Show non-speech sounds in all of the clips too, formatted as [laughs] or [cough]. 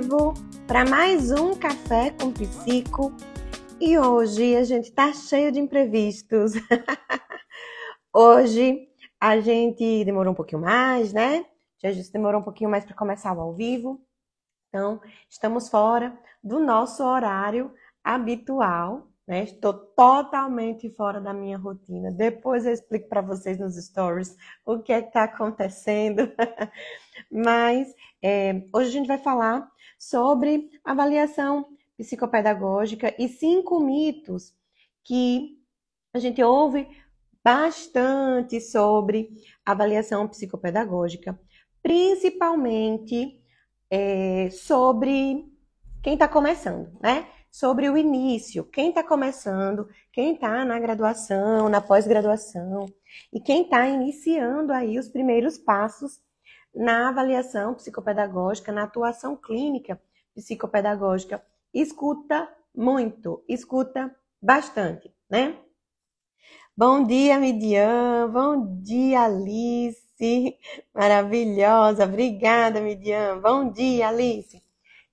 vivo para mais um Café com Psico e hoje a gente tá cheio de imprevistos. [laughs] hoje a gente demorou um pouquinho mais, né? Gente demorou um pouquinho mais para começar o ao vivo. Então, estamos fora do nosso horário habitual, né? Estou totalmente fora da minha rotina. Depois eu explico para vocês nos stories o que é está acontecendo. [laughs] Mas é, hoje a gente vai falar sobre avaliação psicopedagógica e cinco mitos que a gente ouve bastante sobre avaliação psicopedagógica, principalmente é, sobre quem está começando, né? Sobre o início, quem está começando, quem está na graduação, na pós-graduação e quem está iniciando aí os primeiros passos na avaliação psicopedagógica, na atuação clínica psicopedagógica. Escuta muito, escuta bastante, né? Bom dia, Midian. Bom dia, Alice. Maravilhosa. Obrigada, Midian. Bom dia, Alice.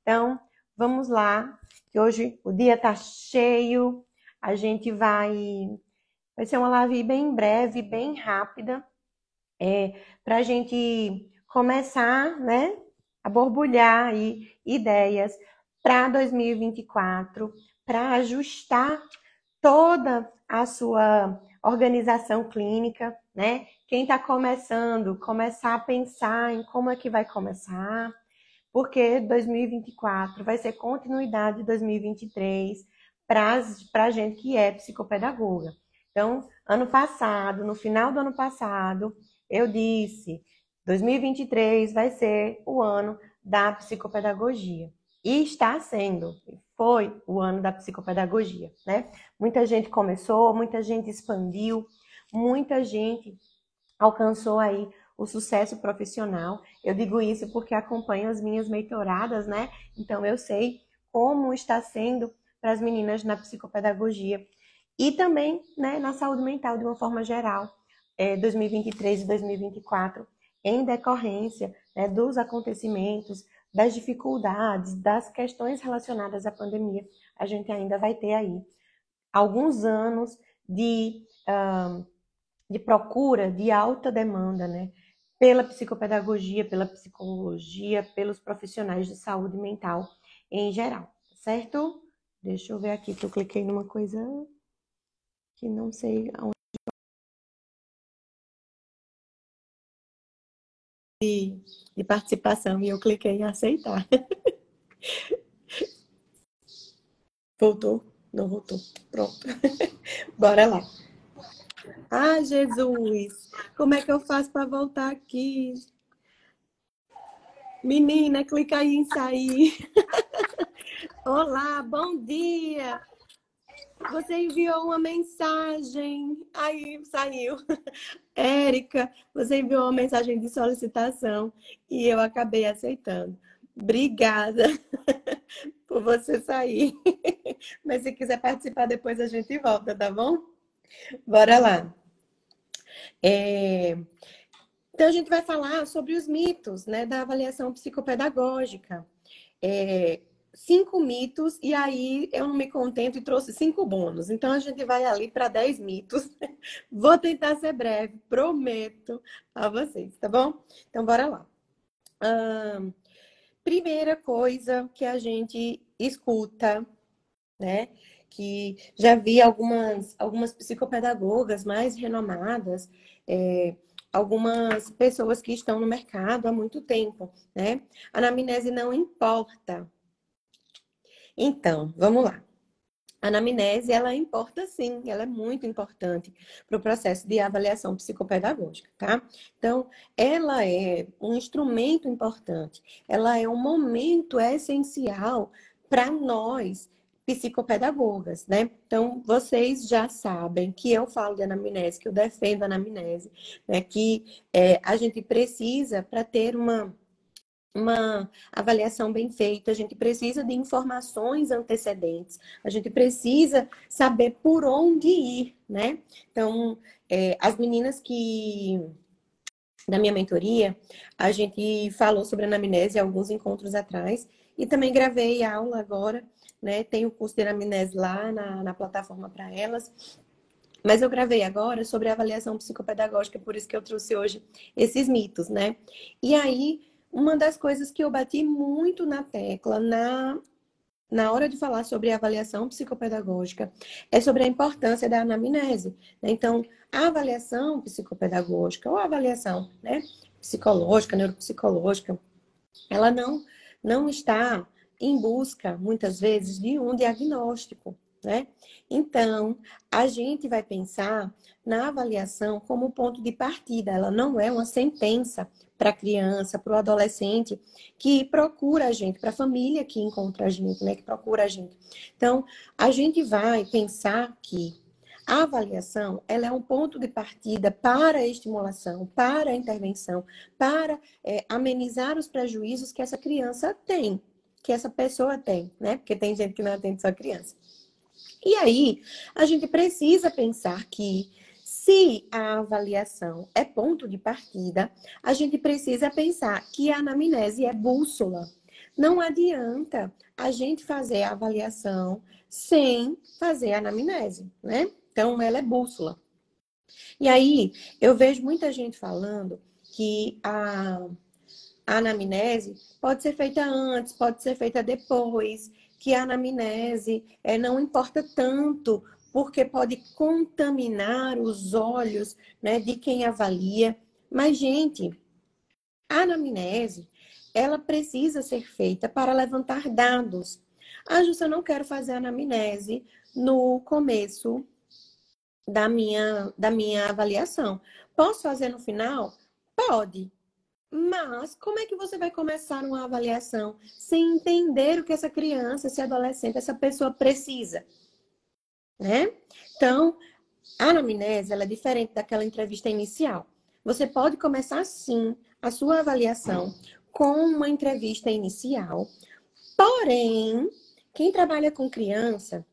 Então, vamos lá, que hoje o dia tá cheio. A gente vai. Vai ser uma live bem breve, bem rápida, é, para a gente começar, né, a borbulhar aí ideias para 2024, para ajustar toda a sua organização clínica, né? Quem está começando, começar a pensar em como é que vai começar, porque 2024 vai ser continuidade de 2023 para a gente que é psicopedagoga. Então, ano passado, no final do ano passado, eu disse 2023 vai ser o ano da psicopedagogia. E está sendo, foi o ano da psicopedagogia, né? Muita gente começou, muita gente expandiu, muita gente alcançou aí o sucesso profissional. Eu digo isso porque acompanho as minhas mentoradas, né? Então eu sei como está sendo para as meninas na psicopedagogia e também né, na saúde mental de uma forma geral, é, 2023 e 2024 em decorrência né, dos acontecimentos, das dificuldades, das questões relacionadas à pandemia, a gente ainda vai ter aí alguns anos de, uh, de procura, de alta demanda, né? Pela psicopedagogia, pela psicologia, pelos profissionais de saúde mental em geral, certo? Deixa eu ver aqui que eu cliquei numa coisa que não sei aonde. De, de participação e eu cliquei em aceitar. [laughs] Voltou? Não voltou. Pronto. [laughs] Bora lá. Ah, Jesus! Como é que eu faço para voltar aqui? Menina, clica aí em sair. [laughs] Olá, bom dia! Você enviou uma mensagem. Aí saiu. [laughs] Érica, você enviou uma mensagem de solicitação e eu acabei aceitando. Obrigada [laughs] por você sair. [laughs] Mas se quiser participar depois a gente volta, tá bom? Bora lá. É... Então a gente vai falar sobre os mitos né, da avaliação psicopedagógica. É, cinco mitos e aí eu não me contento e trouxe cinco bônus. Então a gente vai ali para dez mitos. [laughs] Vou tentar ser breve, prometo a vocês, tá bom? Então bora lá. primeira coisa que a gente escuta, né? Que já vi algumas, algumas psicopedagogas mais renomadas, é, algumas pessoas que estão no mercado há muito tempo, né? A anamnese não importa, então, vamos lá. A anamnese, ela importa sim, ela é muito importante para o processo de avaliação psicopedagógica, tá? Então, ela é um instrumento importante, ela é um momento essencial para nós, psicopedagogas, né? Então, vocês já sabem que eu falo de anamnese, que eu defendo a anamnese, né? Que é, a gente precisa, para ter uma uma avaliação bem feita, a gente precisa de informações antecedentes, a gente precisa saber por onde ir, né? Então, é, as meninas que da minha mentoria, a gente falou sobre anamnese alguns encontros atrás, E também gravei aula agora, né? Tem o curso de anamnese lá na, na plataforma para elas. Mas eu gravei agora sobre avaliação psicopedagógica, por isso que eu trouxe hoje esses mitos, né? E aí, uma das coisas que eu bati muito na tecla na, na hora de falar sobre avaliação psicopedagógica é sobre a importância da anamnese. Né? Então, a avaliação psicopedagógica ou a avaliação né, psicológica, neuropsicológica, ela não, não está em busca, muitas vezes, de um diagnóstico né? Então, a gente vai pensar na avaliação como ponto de partida, ela não é uma sentença para a criança, para o adolescente que procura a gente, para a família que encontra a gente, né, que procura a gente. Então, a gente vai pensar que a avaliação ela é um ponto de partida para a estimulação, para a intervenção, para é, amenizar os prejuízos que essa criança tem, que essa pessoa tem, né? Porque tem gente que não atende só criança. E aí, a gente precisa pensar que se a avaliação é ponto de partida, a gente precisa pensar que a anamnese é bússola. Não adianta a gente fazer a avaliação sem fazer a anamnese, né? Então, ela é bússola. E aí, eu vejo muita gente falando que a, a anamnese pode ser feita antes, pode ser feita depois, que a anamnese é, não importa tanto, porque pode contaminar os olhos né, de quem avalia. Mas, gente, a anamnese, ela precisa ser feita para levantar dados. Ah, Justa, eu não quero fazer anamnese no começo da minha, da minha avaliação. Posso fazer no final? Pode. Mas como é que você vai começar uma avaliação sem entender o que essa criança, esse adolescente, essa pessoa precisa? Né? Então, a anamnese ela é diferente daquela entrevista inicial. Você pode começar sim a sua avaliação com uma entrevista inicial. Porém, quem trabalha com criança,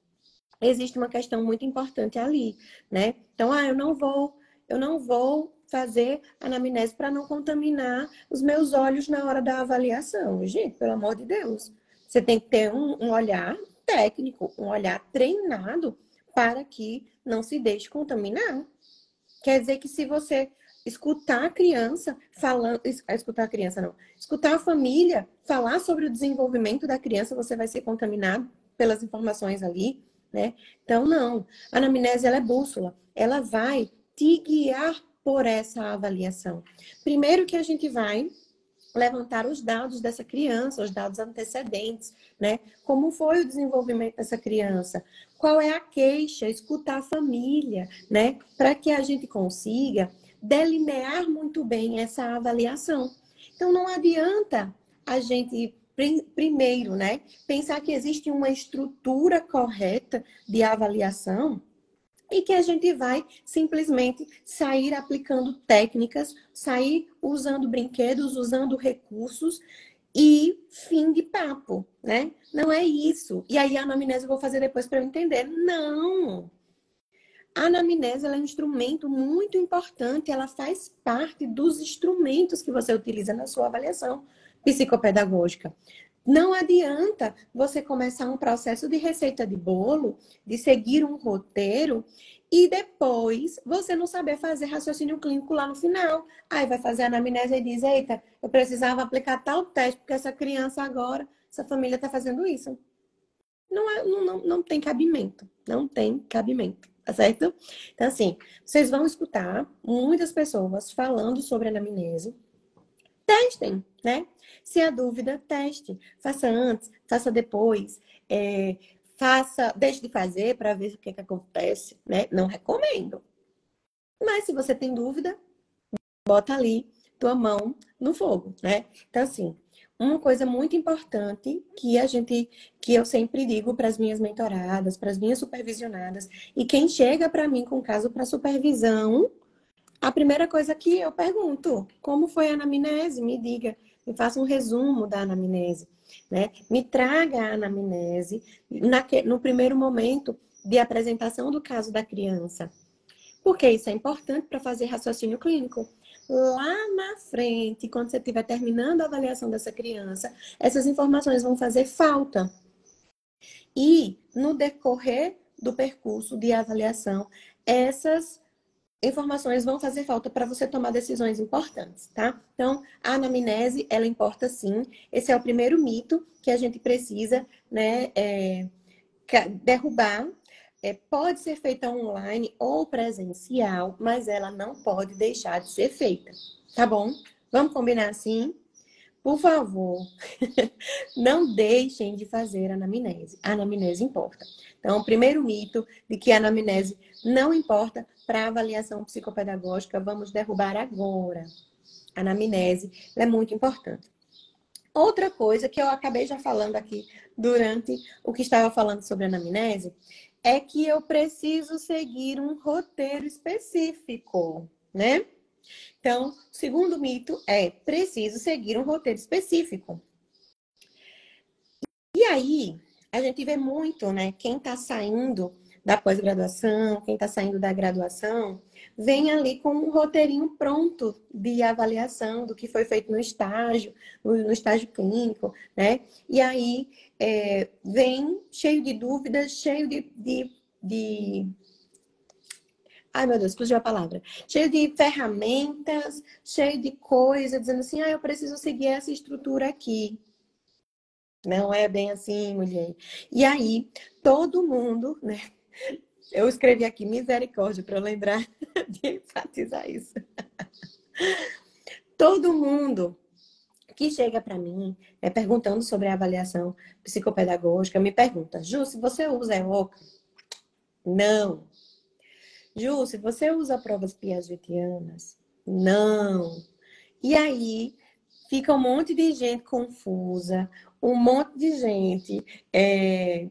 existe uma questão muito importante ali, né? Então, ah, eu não vou, eu não vou fazer anamnese para não contaminar os meus olhos na hora da avaliação. Gente, pelo amor de Deus. Você tem que ter um, um olhar técnico, um olhar treinado para que não se deixe contaminar. Quer dizer que se você escutar a criança falando, escutar a criança não, escutar a família falar sobre o desenvolvimento da criança, você vai ser contaminado pelas informações ali, né? Então não, a anamnese ela é bússola, ela vai te guiar por essa avaliação? Primeiro que a gente vai levantar os dados dessa criança, os dados antecedentes, né? Como foi o desenvolvimento dessa criança? Qual é a queixa? Escutar a família, né? Para que a gente consiga delinear muito bem essa avaliação. Então não adianta a gente primeiro, né, pensar que existe uma estrutura correta de avaliação e que a gente vai simplesmente sair aplicando técnicas, sair usando brinquedos, usando recursos e fim de papo, né? Não é isso. E aí a anamnese eu vou fazer depois para eu entender. Não! A anamnese é um instrumento muito importante, ela faz parte dos instrumentos que você utiliza na sua avaliação psicopedagógica. Não adianta você começar um processo de receita de bolo, de seguir um roteiro e depois você não saber fazer raciocínio clínico lá no final. Aí vai fazer a anamnese e diz: Eita, eu precisava aplicar tal teste, porque essa criança agora, essa família está fazendo isso. Não, é, não, não, não tem cabimento. Não tem cabimento. Tá certo? Então, assim, vocês vão escutar muitas pessoas falando sobre anamnese. Testem, né? Se a dúvida, teste. Faça antes, faça depois. É, faça, deixe de fazer para ver o que, que acontece, né? Não recomendo. Mas se você tem dúvida, bota ali tua mão no fogo, né? Então, assim, uma coisa muito importante que a gente, que eu sempre digo para as minhas mentoradas, para as minhas supervisionadas, e quem chega para mim com caso para supervisão, a primeira coisa que eu pergunto, como foi a anamnese? Me diga me faça um resumo da anamnese, né? Me traga a anamnese no primeiro momento de apresentação do caso da criança. Porque isso é importante para fazer raciocínio clínico. lá na frente, quando você estiver terminando a avaliação dessa criança, essas informações vão fazer falta. E no decorrer do percurso de avaliação, essas informações vão fazer falta para você tomar decisões importantes, tá? Então, a anamnese, ela importa sim. Esse é o primeiro mito que a gente precisa, né, é, derrubar. É, pode ser feita online ou presencial, mas ela não pode deixar de ser feita, tá bom? Vamos combinar assim? Por favor, [laughs] não deixem de fazer anamnese. A anamnese importa. Então, o primeiro mito de que a anamnese não importa para avaliação psicopedagógica, vamos derrubar agora. A anamnese é muito importante. Outra coisa que eu acabei já falando aqui durante o que estava falando sobre anamnese é que eu preciso seguir um roteiro específico, né? Então, segundo mito é preciso seguir um roteiro específico. E aí, a gente vê muito, né? Quem está saindo da pós-graduação, quem está saindo da graduação, vem ali com um roteirinho pronto de avaliação do que foi feito no estágio, no, estágio clínico, né? E aí é, vem cheio de dúvidas, cheio de, de, de Ai, meu Deus, fugiu a palavra. Cheio de ferramentas, cheio de coisas, dizendo assim, ah, eu preciso seguir essa estrutura aqui. Não é bem assim, mulher. E aí, todo mundo, né? Eu escrevi aqui misericórdia para lembrar [laughs] de enfatizar isso. Todo mundo que chega para mim né, perguntando sobre a avaliação psicopedagógica me pergunta: Ju, se você usa EOCA? Não. Ju, se você usa provas piagetianas? Não. E aí fica um monte de gente confusa, um monte de gente é,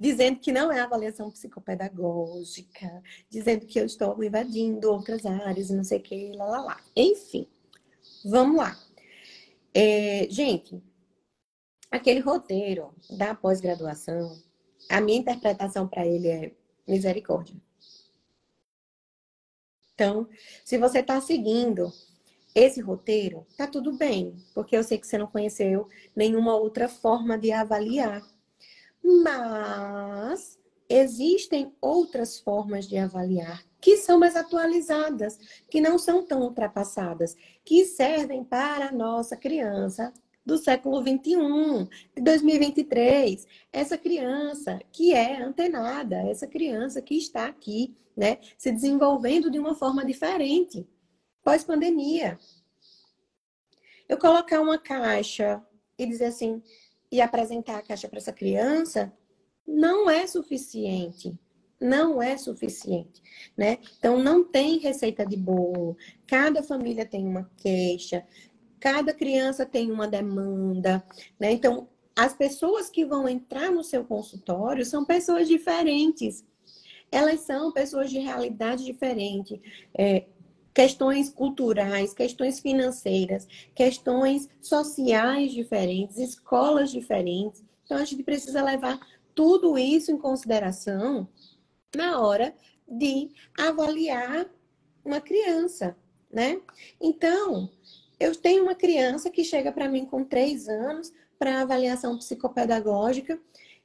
dizendo que não é avaliação psicopedagógica, dizendo que eu estou invadindo outras áreas, não sei o que, lá, lá, lá. Enfim, vamos lá. É, gente, aquele roteiro da pós-graduação, a minha interpretação para ele é misericórdia. Então, se você está seguindo esse roteiro, tá tudo bem, porque eu sei que você não conheceu nenhuma outra forma de avaliar. Mas existem outras formas de avaliar que são mais atualizadas, que não são tão ultrapassadas, que servem para a nossa criança do século 21, de 2023, essa criança que é antenada, essa criança que está aqui, né, se desenvolvendo de uma forma diferente pós-pandemia. Eu colocar uma caixa e dizer assim, e apresentar a caixa para essa criança, não é suficiente. Não é suficiente, né? Então, não tem receita de bolo. Cada família tem uma queixa, cada criança tem uma demanda, né? Então, as pessoas que vão entrar no seu consultório são pessoas diferentes. Elas são pessoas de realidade diferente. É, questões culturais, questões financeiras, questões sociais diferentes, escolas diferentes. Então, a gente precisa levar tudo isso em consideração na hora de avaliar uma criança, né? Então, eu tenho uma criança que chega para mim com três anos para avaliação psicopedagógica.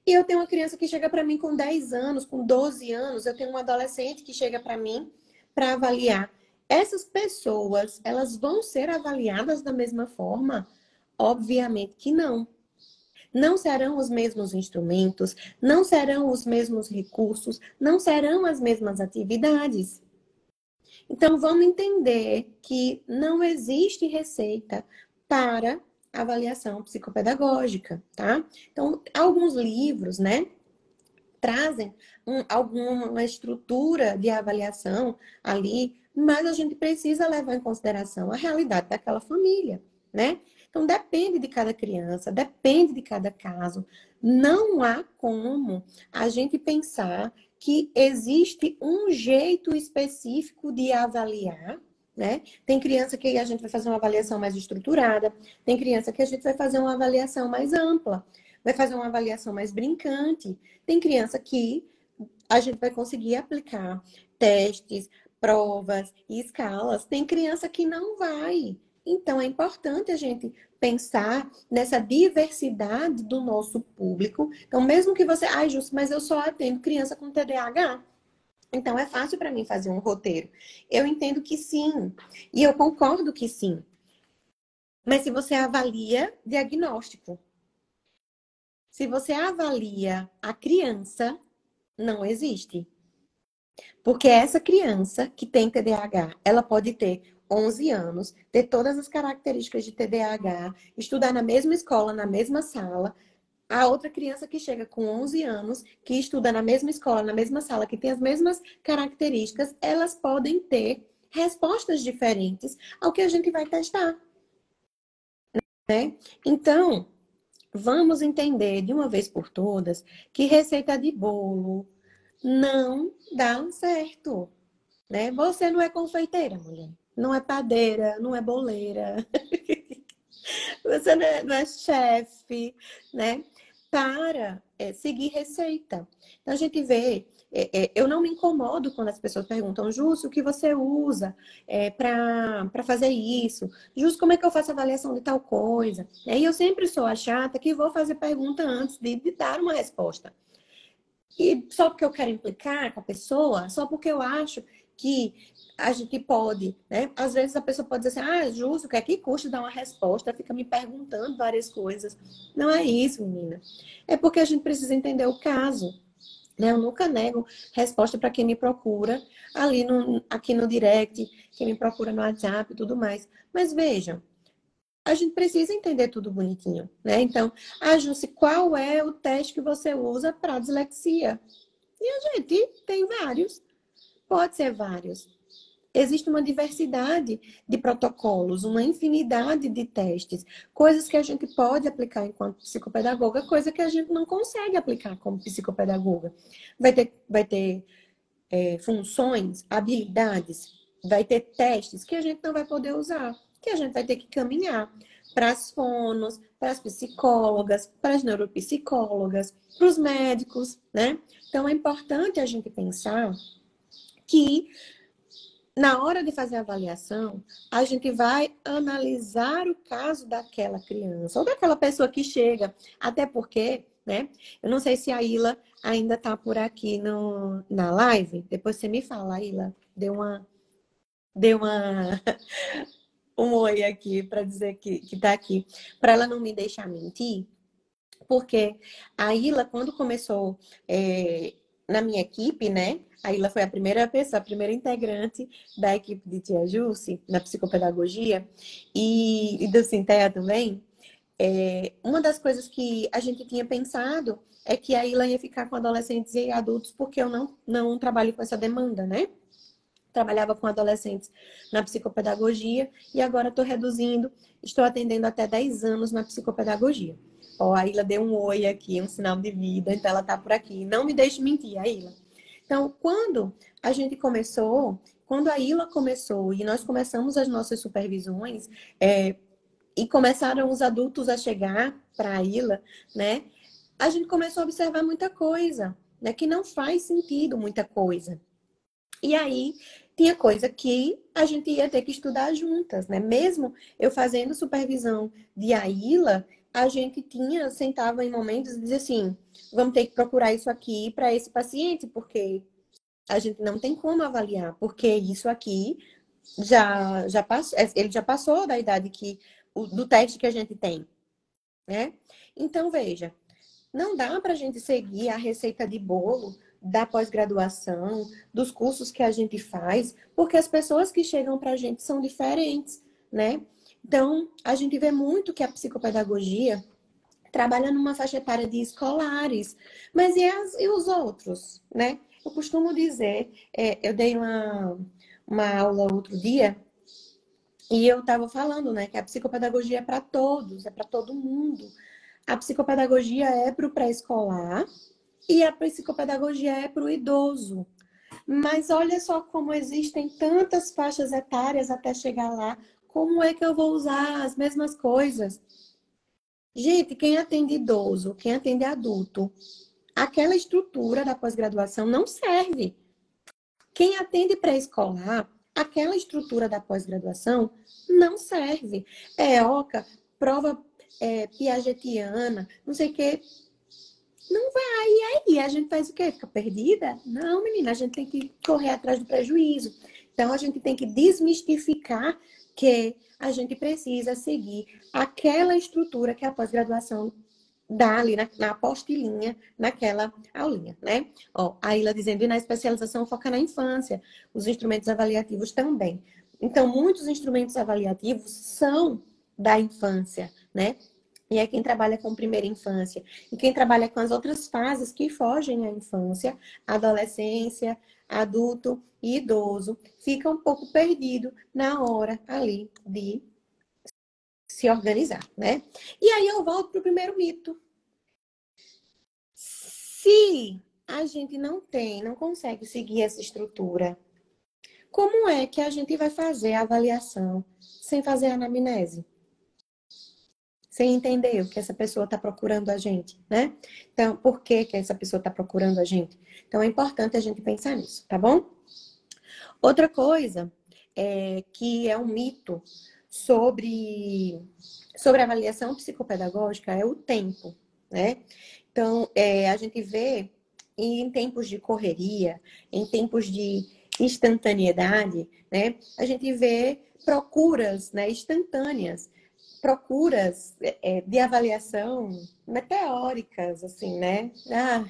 E eu tenho uma criança que chega para mim com 10 anos, com 12 anos. Eu tenho um adolescente que chega para mim para avaliar essas pessoas, elas vão ser avaliadas da mesma forma? Obviamente que não. Não serão os mesmos instrumentos, não serão os mesmos recursos, não serão as mesmas atividades. Então, vamos entender que não existe receita para avaliação psicopedagógica, tá? Então, alguns livros, né, trazem um, alguma estrutura de avaliação ali mas a gente precisa levar em consideração a realidade daquela família, né? Então depende de cada criança, depende de cada caso. Não há como a gente pensar que existe um jeito específico de avaliar, né? Tem criança que a gente vai fazer uma avaliação mais estruturada, tem criança que a gente vai fazer uma avaliação mais ampla, vai fazer uma avaliação mais brincante. Tem criança que a gente vai conseguir aplicar testes, provas e escalas. Tem criança que não vai. Então, é importante a gente pensar nessa diversidade do nosso público. Então, mesmo que você, ai, ah, Justo, mas eu só atendo criança com TDAH. Então, é fácil para mim fazer um roteiro. Eu entendo que sim. E eu concordo que sim. Mas se você avalia diagnóstico, se você avalia a criança, não existe. Porque essa criança que tem TDAH, ela pode ter 11 anos, ter todas as características de TDAH, estudar na mesma escola, na mesma sala. A outra criança que chega com 11 anos, que estuda na mesma escola, na mesma sala, que tem as mesmas características, elas podem ter respostas diferentes ao que a gente vai testar. Né? Então, vamos entender de uma vez por todas que receita de bolo não dá certo. Né? Você não é confeiteira, mulher não é padeira, não é boleira, [laughs] você não é, é chefe, né? Para é, seguir receita. Então a gente vê, é, é, eu não me incomodo quando as pessoas perguntam, Justo, o que você usa é, para fazer isso? Justo, como é que eu faço avaliação de tal coisa? E eu sempre sou a chata que vou fazer pergunta antes de, de dar uma resposta. E só porque eu quero implicar com a pessoa, só porque eu acho que a gente pode, né? Às vezes a pessoa pode dizer assim, ah, justo, o que é que custa dar uma resposta? Fica me perguntando várias coisas. Não é isso, menina. É porque a gente precisa entender o caso. Né? Eu nunca nego resposta para quem me procura ali no, aqui no direct, quem me procura no WhatsApp e tudo mais. Mas vejam, a gente precisa entender tudo bonitinho, né? Então, ajuste qual é o teste que você usa para dislexia. E a gente tem vários. Pode ser vários existe uma diversidade de protocolos, uma infinidade de testes, coisas que a gente pode aplicar enquanto psicopedagoga, coisa que a gente não consegue aplicar como psicopedagoga. Vai ter, vai ter é, funções, habilidades, vai ter testes que a gente não vai poder usar, que a gente vai ter que caminhar para as fonos, para as psicólogas, para as neuropsicólogas, para os médicos, né? Então é importante a gente pensar que na hora de fazer a avaliação, a gente vai analisar o caso daquela criança ou daquela pessoa que chega. Até porque, né? Eu não sei se a Ila ainda está por aqui no, na live. Depois você me fala, Ila. Deu uma. Deu uma. Um oi aqui para dizer que, que tá aqui. Para ela não me deixar mentir. Porque a Ila, quando começou é, na minha equipe, né? A Ila foi a primeira pessoa, a primeira integrante da equipe de Tia Jussi, na psicopedagogia, e, e do Sintea também. É, uma das coisas que a gente tinha pensado é que a Ila ia ficar com adolescentes e adultos, porque eu não, não trabalho com essa demanda, né? Trabalhava com adolescentes na psicopedagogia e agora estou reduzindo, estou atendendo até 10 anos na psicopedagogia. Ó, a Ila deu um oi aqui, um sinal de vida, então ela tá por aqui. Não me deixe mentir, a Ila. Então, quando a gente começou, quando a ILA começou e nós começamos as nossas supervisões, é, e começaram os adultos a chegar para a ILA, né? A gente começou a observar muita coisa, né? Que não faz sentido muita coisa. E aí tinha coisa que a gente ia ter que estudar juntas, né? Mesmo eu fazendo supervisão de AILA, a gente tinha, sentava em momentos e dizia assim, vamos ter que procurar isso aqui para esse paciente, porque a gente não tem como avaliar, porque isso aqui já, já passou, é, ele já passou da idade que, do teste que a gente tem, né? Então, veja, não dá para a gente seguir a receita de bolo da pós-graduação, dos cursos que a gente faz, porque as pessoas que chegam para a gente são diferentes, né? Então, a gente vê muito que a psicopedagogia trabalha numa faixa etária de escolares, mas e, as, e os outros, né? Eu costumo dizer, é, eu dei uma, uma aula outro dia e eu estava falando, né, que a psicopedagogia é para todos, é para todo mundo. A psicopedagogia é para o pré-escolar e a psicopedagogia é para o idoso. Mas olha só como existem tantas faixas etárias até chegar lá como é que eu vou usar as mesmas coisas? Gente, quem atende idoso, quem atende adulto, aquela estrutura da pós-graduação não serve. Quem atende pré-escolar, aquela estrutura da pós-graduação não serve. É OCA, prova é, piagetiana, não sei o quê. Não vai. E aí a gente faz o quê? Fica perdida? Não, menina, a gente tem que correr atrás do prejuízo. Então a gente tem que desmistificar que a gente precisa seguir aquela estrutura que a pós-graduação dá ali na, na apostilinha, naquela aulinha, né? Ó, a Ilha dizendo, e na especialização foca na infância, os instrumentos avaliativos também. Então, muitos instrumentos avaliativos são da infância, né? E é quem trabalha com primeira infância. E quem trabalha com as outras fases que fogem à infância, adolescência, adulto e idoso, fica um pouco perdido na hora ali de se organizar, né? E aí eu volto para o primeiro mito. Se a gente não tem, não consegue seguir essa estrutura, como é que a gente vai fazer a avaliação sem fazer a anamnese? Sem entender o que essa pessoa está procurando a gente, né? Então, por que, que essa pessoa está procurando a gente? Então, é importante a gente pensar nisso, tá bom? Outra coisa é, que é um mito sobre, sobre avaliação psicopedagógica é o tempo, né? Então, é, a gente vê em tempos de correria, em tempos de instantaneidade, né? A gente vê procuras né, instantâneas, procuras é, de avaliação meteóricas, assim, né? Ah,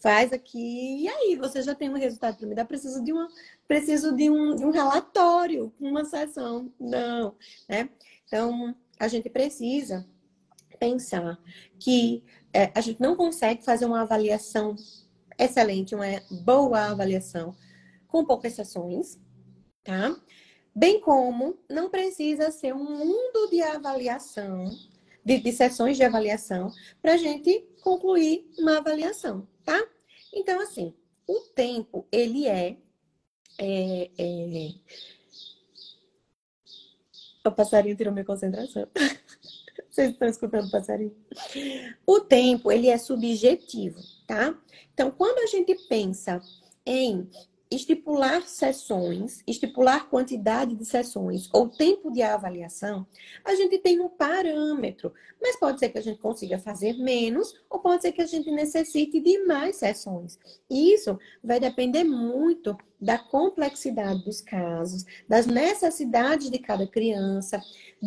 faz aqui, e aí você já tem um resultado para me dar, preciso de uma preciso de um, de um relatório, uma sessão. Não, né? Então, a gente precisa pensar que é, a gente não consegue fazer uma avaliação excelente, uma boa avaliação com poucas sessões, tá? Bem como não precisa ser um mundo de avaliação, de, de sessões de avaliação, para a gente concluir uma avaliação, tá? Então, assim, o tempo, ele é é, é... O passarinho tirou minha concentração. [laughs] Vocês estão escutando o passarinho? O tempo, ele é subjetivo, tá? Então, quando a gente pensa em estipular sessões, estipular quantidade de sessões ou tempo de avaliação, a gente tem um parâmetro. Mas pode ser que a gente consiga fazer menos ou pode ser que a gente necessite de mais sessões. Isso vai depender muito da complexidade dos casos, das necessidades de cada criança,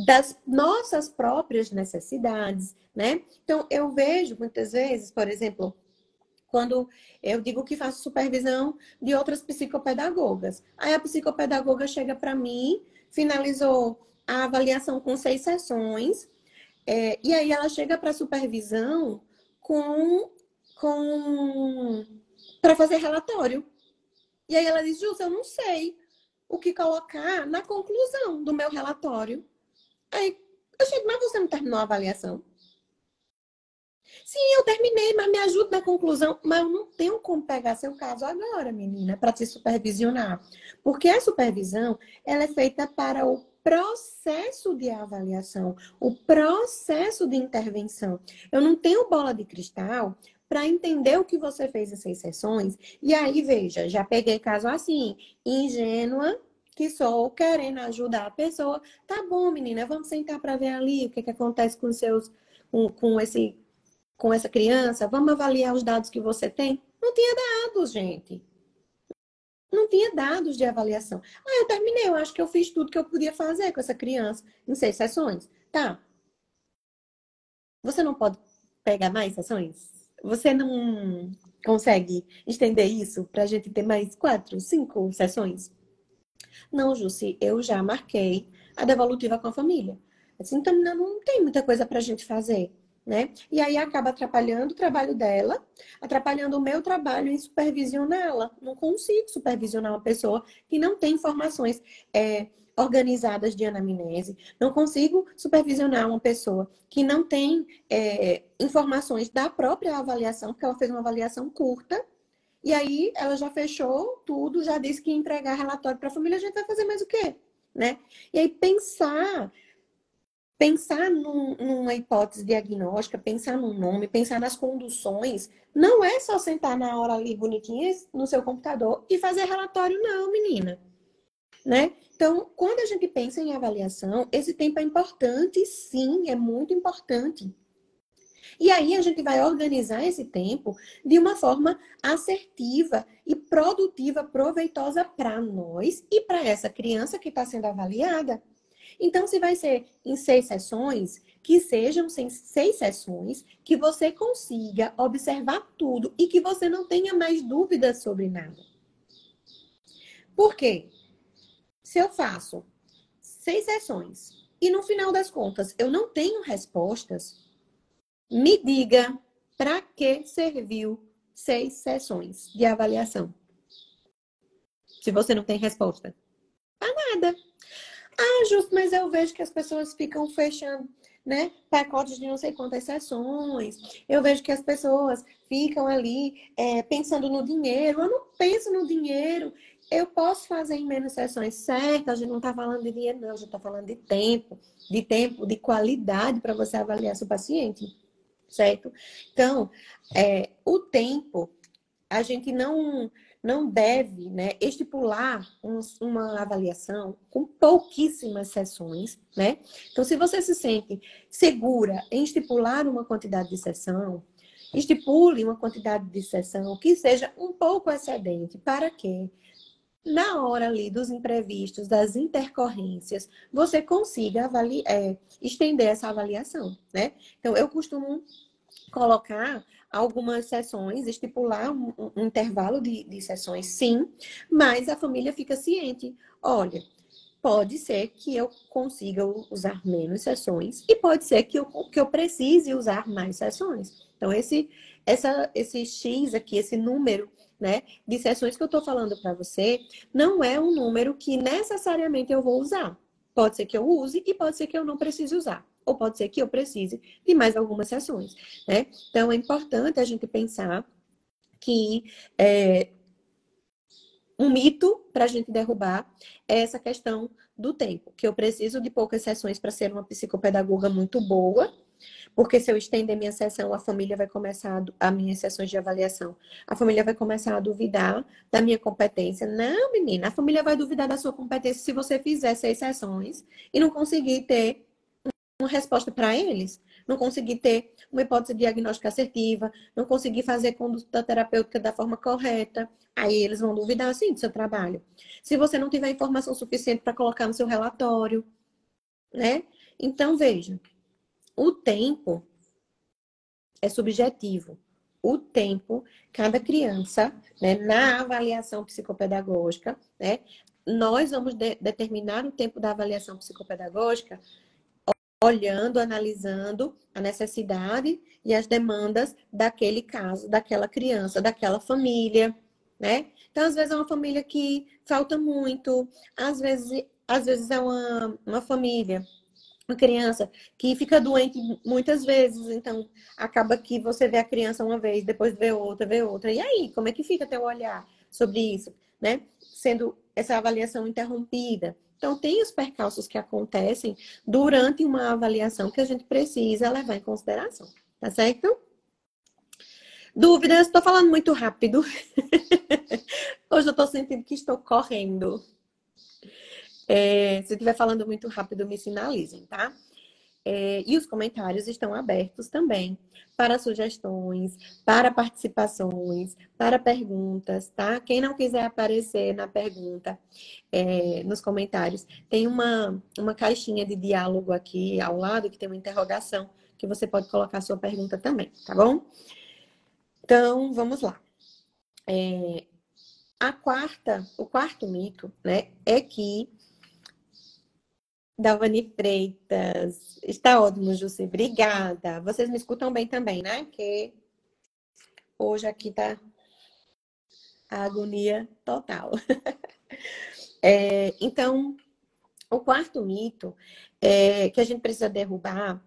das nossas próprias necessidades, né? Então, eu vejo muitas vezes, por exemplo, quando eu digo que faço supervisão de outras psicopedagogas. Aí a psicopedagoga chega para mim, finalizou a avaliação com seis sessões, é, e aí ela chega para supervisão com, com para fazer relatório. E aí ela diz, Júlia, eu não sei o que colocar na conclusão do meu relatório. Aí eu chego, mas você não terminou a avaliação? Sim, eu terminei, mas me ajuda na conclusão. Mas eu não tenho como pegar seu caso agora, menina, para te supervisionar. Porque a supervisão, ela é feita para o processo de avaliação, o processo de intervenção. Eu não tenho bola de cristal para entender o que você fez essas sessões. E aí, veja, já peguei caso assim, ingênua, que sou, querendo ajudar a pessoa. Tá bom, menina, vamos sentar para ver ali o que, que acontece com seus com, com esse com essa criança, vamos avaliar os dados que você tem. Não tinha dados, gente. Não tinha dados de avaliação. Ah, eu terminei, eu acho que eu fiz tudo que eu podia fazer com essa criança em seis sessões. Tá. Você não pode pegar mais sessões? Você não consegue estender isso para a gente ter mais quatro, cinco sessões? Não, Jussi, eu já marquei a devolutiva com a família. Assim, então não tem muita coisa para a gente fazer né? E aí acaba atrapalhando o trabalho dela, atrapalhando o meu trabalho em supervisioná-la. Não consigo supervisionar uma pessoa que não tem informações é, organizadas de anamnese. Não consigo supervisionar uma pessoa que não tem é, informações da própria avaliação, porque ela fez uma avaliação curta. E aí ela já fechou tudo, já disse que ia entregar relatório para a família, a gente vai fazer mais o quê? Né? E aí pensar pensar num, numa hipótese diagnóstica, pensar num nome, pensar nas conduções, não é só sentar na hora ali bonitinha no seu computador e fazer relatório, não, menina. Né? Então, quando a gente pensa em avaliação, esse tempo é importante, sim, é muito importante. E aí a gente vai organizar esse tempo de uma forma assertiva e produtiva, proveitosa para nós e para essa criança que está sendo avaliada. Então, se vai ser em seis sessões, que sejam seis sessões, que você consiga observar tudo e que você não tenha mais dúvidas sobre nada. Por quê? Se eu faço seis sessões e no final das contas eu não tenho respostas, me diga para que serviu seis sessões de avaliação. Se você não tem resposta. Para nada. Ah, justo, mas eu vejo que as pessoas ficam fechando, né, pacotes de não sei quantas sessões. Eu vejo que as pessoas ficam ali é, pensando no dinheiro. Eu não penso no dinheiro. Eu posso fazer em menos sessões, certo? A gente não está falando de dinheiro, não. A gente está falando de tempo, de tempo, de qualidade para você avaliar seu paciente, certo? Então, é, o tempo, a gente não não deve né, estipular um, uma avaliação com pouquíssimas sessões, né? Então, se você se sente segura em estipular uma quantidade de sessão, estipule uma quantidade de sessão que seja um pouco excedente, para que na hora ali dos imprevistos, das intercorrências, você consiga avaliar, é, estender essa avaliação, né? Então, eu costumo colocar algumas sessões, estipular um, um intervalo de, de sessões, sim, mas a família fica ciente. Olha, pode ser que eu consiga usar menos sessões e pode ser que eu, que eu precise usar mais sessões. Então, esse, essa, esse X aqui, esse número né, de sessões que eu estou falando para você, não é um número que necessariamente eu vou usar. Pode ser que eu use e pode ser que eu não precise usar ou pode ser que eu precise de mais algumas sessões, né? Então, é importante a gente pensar que é, um mito para a gente derrubar é essa questão do tempo, que eu preciso de poucas sessões para ser uma psicopedagoga muito boa, porque se eu estender minha sessão, a família vai começar, a, a minhas sessões de avaliação, a família vai começar a duvidar da minha competência. Não, menina, a família vai duvidar da sua competência se você fizer seis sessões e não conseguir ter uma resposta para eles, não conseguir ter uma hipótese diagnóstica assertiva, não conseguir fazer conduta terapêutica da forma correta, aí eles vão duvidar assim do seu trabalho. Se você não tiver informação suficiente para colocar no seu relatório, né? Então veja, o tempo é subjetivo. O tempo, cada criança, né, na avaliação psicopedagógica, né, nós vamos de determinar o tempo da avaliação psicopedagógica olhando, analisando a necessidade e as demandas daquele caso, daquela criança, daquela família, né? Então, às vezes é uma família que falta muito, às vezes, às vezes é uma, uma família, uma criança que fica doente muitas vezes, então acaba que você vê a criança uma vez, depois vê outra, vê outra. E aí, como é que fica teu olhar sobre isso, né? Sendo essa avaliação interrompida. Então, tem os percalços que acontecem durante uma avaliação que a gente precisa levar em consideração, tá certo? Dúvidas? Estou falando muito rápido. [laughs] Hoje eu estou sentindo que estou correndo. É, se estiver falando muito rápido, me sinalizem, tá? É, e os comentários estão abertos também para sugestões, para participações, para perguntas, tá? Quem não quiser aparecer na pergunta, é, nos comentários, tem uma, uma caixinha de diálogo aqui ao lado que tem uma interrogação que você pode colocar sua pergunta também, tá bom? Então, vamos lá. É, a quarta, o quarto mito, né, é que Dalvani Freitas. Está ótimo, Jussi. Obrigada. Vocês me escutam bem também, né? Porque hoje aqui tá a agonia total. [laughs] é, então, o quarto mito é, que a gente precisa derrubar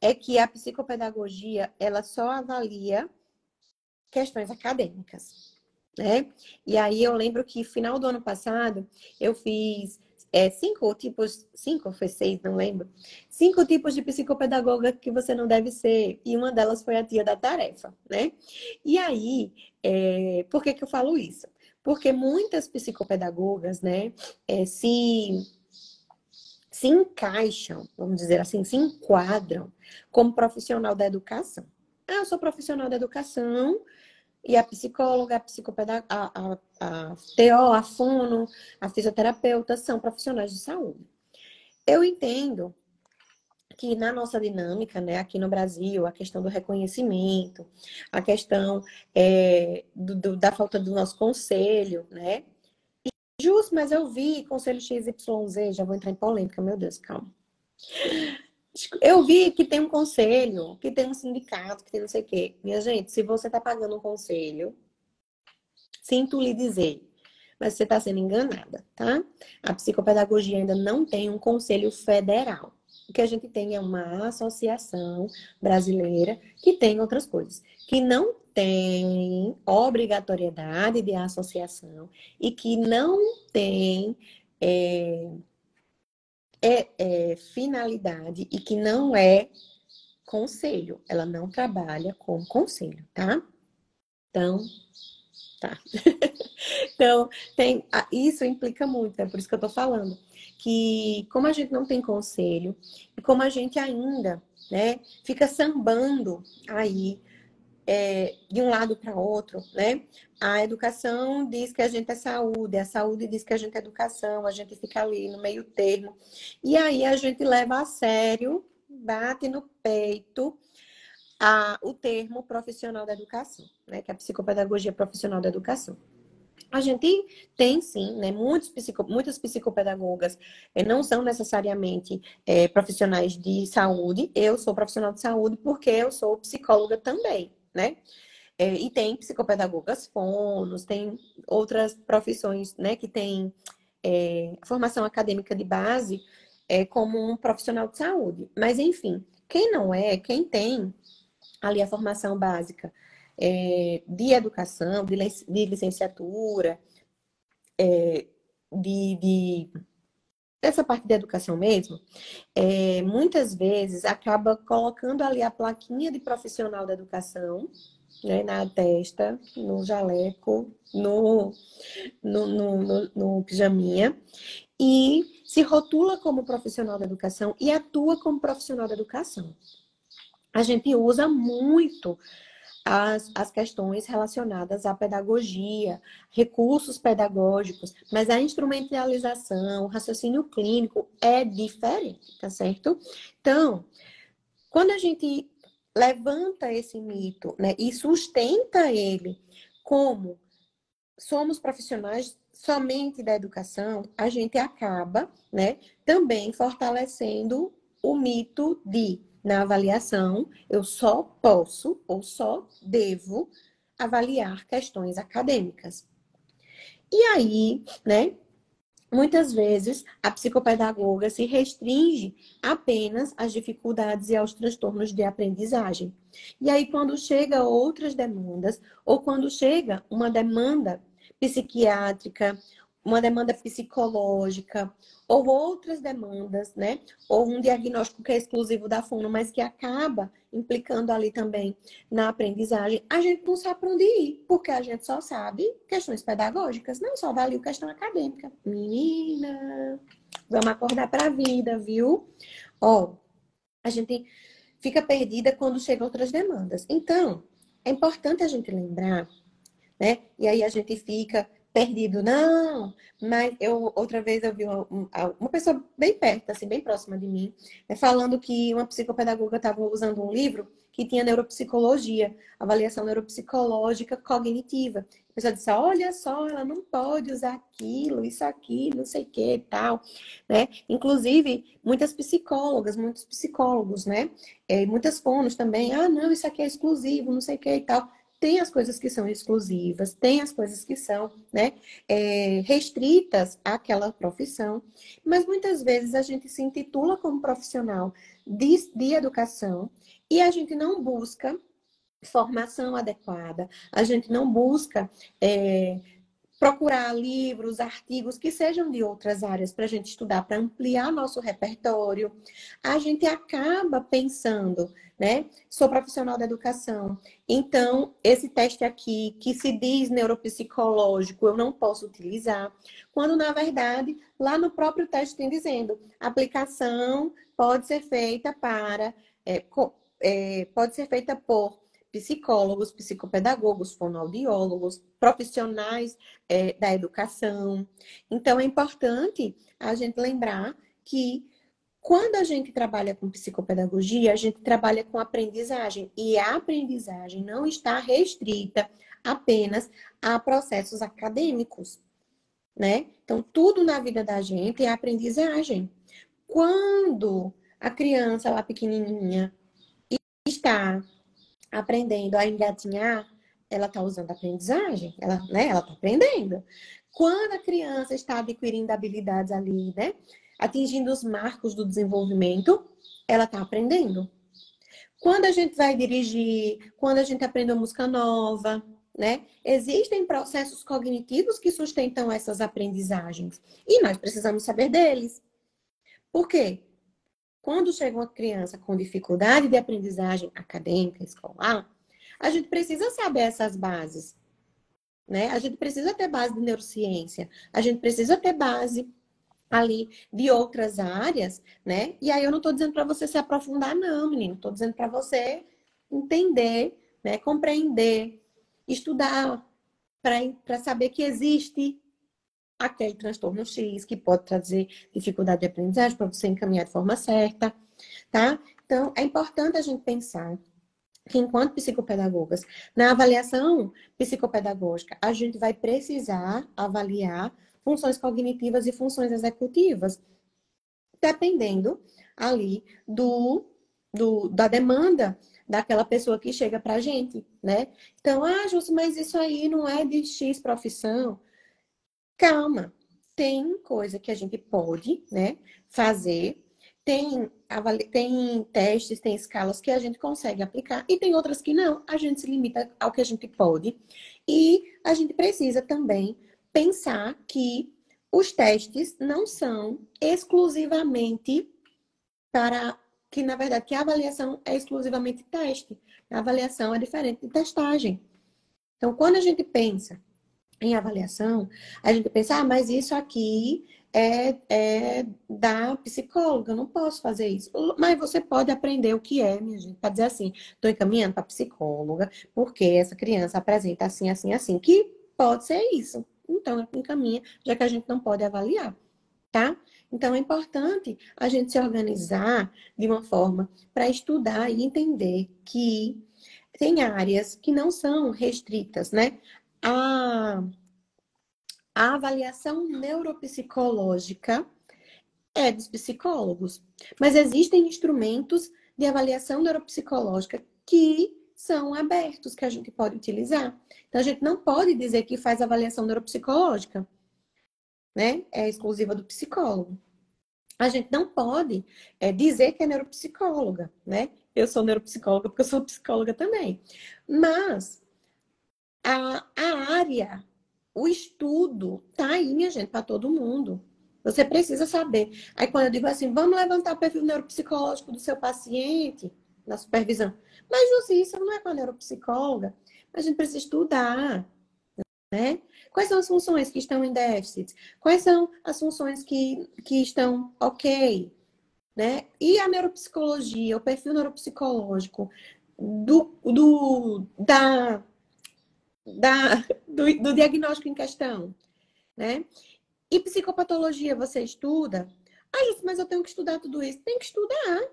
é que a psicopedagogia ela só avalia questões acadêmicas, né? E aí eu lembro que final do ano passado eu fiz é, cinco tipos, cinco foi seis, não lembro, cinco tipos de psicopedagoga que você não deve ser, e uma delas foi a tia da tarefa, né? E aí, é, por que que eu falo isso? Porque muitas psicopedagogas, né, é, se se encaixam, vamos dizer assim, se enquadram como profissional da educação. Ah, eu sou profissional da educação, e a psicóloga, a psicopedagoga, a, a, a TO, a fono, a fisioterapeuta são profissionais de saúde. Eu entendo que na nossa dinâmica, né, aqui no Brasil, a questão do reconhecimento, a questão é, do, do, da falta do nosso conselho, né? Justo, mas eu vi conselho XYZ, já vou entrar em polêmica, meu Deus, calma. Eu vi que tem um conselho, que tem um sindicato, que tem não sei o quê. Minha gente, se você está pagando um conselho, sinto lhe dizer, mas você está sendo enganada, tá? A psicopedagogia ainda não tem um conselho federal. O que a gente tem é uma associação brasileira que tem outras coisas, que não tem obrigatoriedade de associação e que não tem é, é, é finalidade e que não é conselho. Ela não trabalha com conselho, tá? Então, tá. [laughs] então, tem, isso implica muito, é por isso que eu tô falando. Que como a gente não tem conselho, e como a gente ainda, né, fica sambando aí é, de um lado para outro, né? A educação diz que a gente é saúde, a saúde diz que a gente é educação, a gente fica ali no meio termo. E aí a gente leva a sério, bate no peito a, o termo profissional da educação, né? Que é a psicopedagogia profissional da educação. A gente tem sim, né? Muitos psico, muitas psicopedagogas eh, não são necessariamente é, profissionais de saúde. Eu sou profissional de saúde porque eu sou psicóloga também né? É, e tem psicopedagogas fonos, tem outras profissões, né, que tem é, formação acadêmica de base é, como um profissional de saúde. Mas, enfim, quem não é, quem tem ali a formação básica é, de educação, de, licenciatura, é, de, de essa parte da educação mesmo, é, muitas vezes acaba colocando ali a plaquinha de profissional da educação, né, na testa, no jaleco, no, no, no, no, no pijaminha, e se rotula como profissional da educação e atua como profissional da educação. A gente usa muito as, as questões relacionadas à pedagogia, recursos pedagógicos, mas a instrumentalização, o raciocínio clínico é diferente, tá certo? Então, quando a gente levanta esse mito né, e sustenta ele como somos profissionais somente da educação, a gente acaba né, também fortalecendo o mito de na avaliação, eu só posso ou só devo avaliar questões acadêmicas. E aí, né, muitas vezes a psicopedagoga se restringe apenas às dificuldades e aos transtornos de aprendizagem. E aí, quando chega outras demandas, ou quando chega uma demanda psiquiátrica, uma demanda psicológica, ou outras demandas, né? Ou um diagnóstico que é exclusivo da fono, mas que acaba implicando ali também na aprendizagem, a gente não sabe para onde ir, porque a gente só sabe questões pedagógicas, não só valeu questão acadêmica. Menina, vamos acordar para a vida, viu? Ó, a gente fica perdida quando chegam outras demandas. Então, é importante a gente lembrar, né? E aí a gente fica perdido, não. Mas eu outra vez eu vi uma, uma pessoa bem perto, assim, bem próxima de mim, né, falando que uma psicopedagoga estava usando um livro que tinha neuropsicologia, avaliação neuropsicológica cognitiva. A pessoa disse: olha só, ela não pode usar aquilo, isso aqui, não sei o que tal, né? Inclusive, muitas psicólogas, muitos psicólogos, né? E muitas fonos também, ah, não, isso aqui é exclusivo, não sei o que e tal tem as coisas que são exclusivas, tem as coisas que são né, é, restritas àquela profissão, mas muitas vezes a gente se intitula como profissional de, de educação e a gente não busca formação adequada, a gente não busca é, procurar livros, artigos que sejam de outras áreas para a gente estudar, para ampliar nosso repertório. A gente acaba pensando, né? Sou profissional da educação, então esse teste aqui, que se diz neuropsicológico, eu não posso utilizar, quando na verdade, lá no próprio teste tem dizendo, aplicação pode ser feita para, é, é, pode ser feita por psicólogos, psicopedagogos, fonoaudiólogos, profissionais é, da educação. Então, é importante a gente lembrar que quando a gente trabalha com psicopedagogia, a gente trabalha com aprendizagem. E a aprendizagem não está restrita apenas a processos acadêmicos, né? Então, tudo na vida da gente é aprendizagem. Quando a criança lá pequenininha está aprendendo a engatinhar, ela está usando aprendizagem, ela né, está aprendendo. Quando a criança está adquirindo habilidades ali, né, atingindo os marcos do desenvolvimento, ela está aprendendo. Quando a gente vai dirigir, quando a gente aprende uma música nova, né? Existem processos cognitivos que sustentam essas aprendizagens e nós precisamos saber deles. Por quê? Quando chega uma criança com dificuldade de aprendizagem acadêmica, escolar, a gente precisa saber essas bases. Né? A gente precisa ter base de neurociência, a gente precisa ter base ali de outras áreas, né? E aí eu não estou dizendo para você se aprofundar, não, menino. Estou dizendo para você entender, né? compreender, estudar, para saber que existe aquele transtorno X que pode trazer dificuldade de aprendizagem para você encaminhar de forma certa, tá? Então, é importante a gente pensar que enquanto psicopedagogas, na avaliação psicopedagógica, a gente vai precisar avaliar funções cognitivas e funções executivas, dependendo ali do, do da demanda daquela pessoa que chega para a gente, né? Então, ah, Justo, mas isso aí não é de X profissão. Calma, tem coisa que a gente pode, né, fazer, tem, tem testes, tem escalas que a gente consegue aplicar e tem outras que não. A gente se limita ao que a gente pode. E a gente precisa também pensar que os testes não são exclusivamente para que na verdade que a avaliação é exclusivamente teste. A avaliação é diferente de testagem. Então, quando a gente pensa em avaliação, a gente pensa, ah, mas isso aqui é, é da psicóloga, eu não posso fazer isso. Mas você pode aprender o que é, minha gente, para dizer assim, estou encaminhando para psicóloga, porque essa criança apresenta assim, assim, assim, que pode ser isso. Então, encaminha, já que a gente não pode avaliar, tá? Então, é importante a gente se organizar de uma forma para estudar e entender que tem áreas que não são restritas, né? A, a avaliação neuropsicológica é dos psicólogos, mas existem instrumentos de avaliação neuropsicológica que são abertos, que a gente pode utilizar. Então, a gente não pode dizer que faz avaliação neuropsicológica, né? É exclusiva do psicólogo. A gente não pode é, dizer que é neuropsicóloga, né? Eu sou neuropsicóloga porque eu sou psicóloga também. Mas a, a área, o estudo, tá aí, minha gente, para todo mundo. Você precisa saber. Aí quando eu digo assim, vamos levantar o perfil neuropsicológico do seu paciente na supervisão. Mas, Lucy, isso não é com a neuropsicóloga. A gente precisa estudar, né? Quais são as funções que estão em déficit? Quais são as funções que, que estão ok? Né? E a neuropsicologia, o perfil neuropsicológico do, do, da da, do, do diagnóstico em questão, né? E psicopatologia você estuda? Ah, Justo, mas eu tenho que estudar tudo isso. Tem que estudar.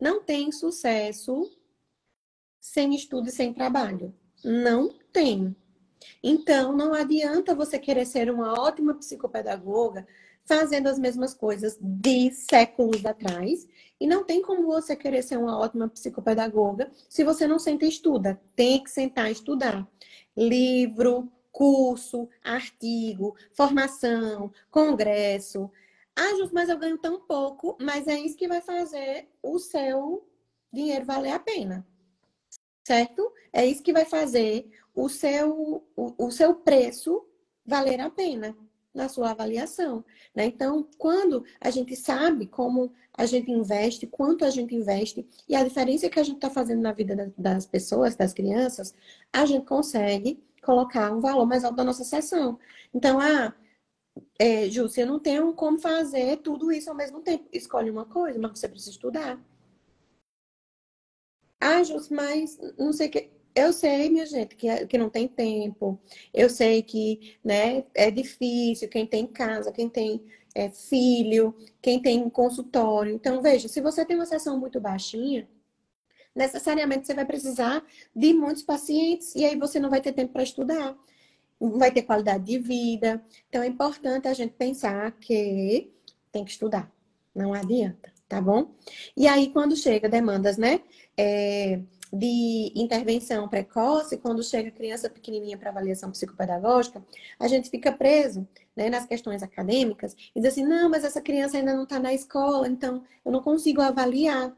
Não tem sucesso sem estudo e sem trabalho. Não tem. Então, não adianta você querer ser uma ótima psicopedagoga fazendo as mesmas coisas de séculos atrás. E não tem como você querer ser uma ótima psicopedagoga se você não senta e estuda. Tem que sentar e estudar. Livro, curso, artigo, formação, congresso. Ah, Jus, mas eu ganho tão pouco, mas é isso que vai fazer o seu dinheiro valer a pena. Certo? É isso que vai fazer o seu, o, o seu preço valer a pena na sua avaliação. Né? Então, quando a gente sabe como a gente investe, quanto a gente investe e a diferença que a gente está fazendo na vida das pessoas, das crianças, a gente consegue colocar um valor mais alto da nossa sessão. Então, ah, é, Ju, eu não tenho como fazer tudo isso ao mesmo tempo. Escolhe uma coisa, mas você precisa estudar. Ah, Ju, mas não sei o que. Eu sei, minha gente, que, que não tem tempo. Eu sei que né, é difícil, quem tem casa, quem tem é, filho, quem tem consultório. Então, veja, se você tem uma sessão muito baixinha, necessariamente você vai precisar de muitos pacientes e aí você não vai ter tempo para estudar, não vai ter qualidade de vida. Então, é importante a gente pensar que tem que estudar, não adianta, tá bom? E aí, quando chega demandas, né? É, de intervenção precoce, quando chega criança pequenininha para avaliação psicopedagógica, a gente fica preso né, nas questões acadêmicas e diz assim: não, mas essa criança ainda não está na escola, então eu não consigo avaliar.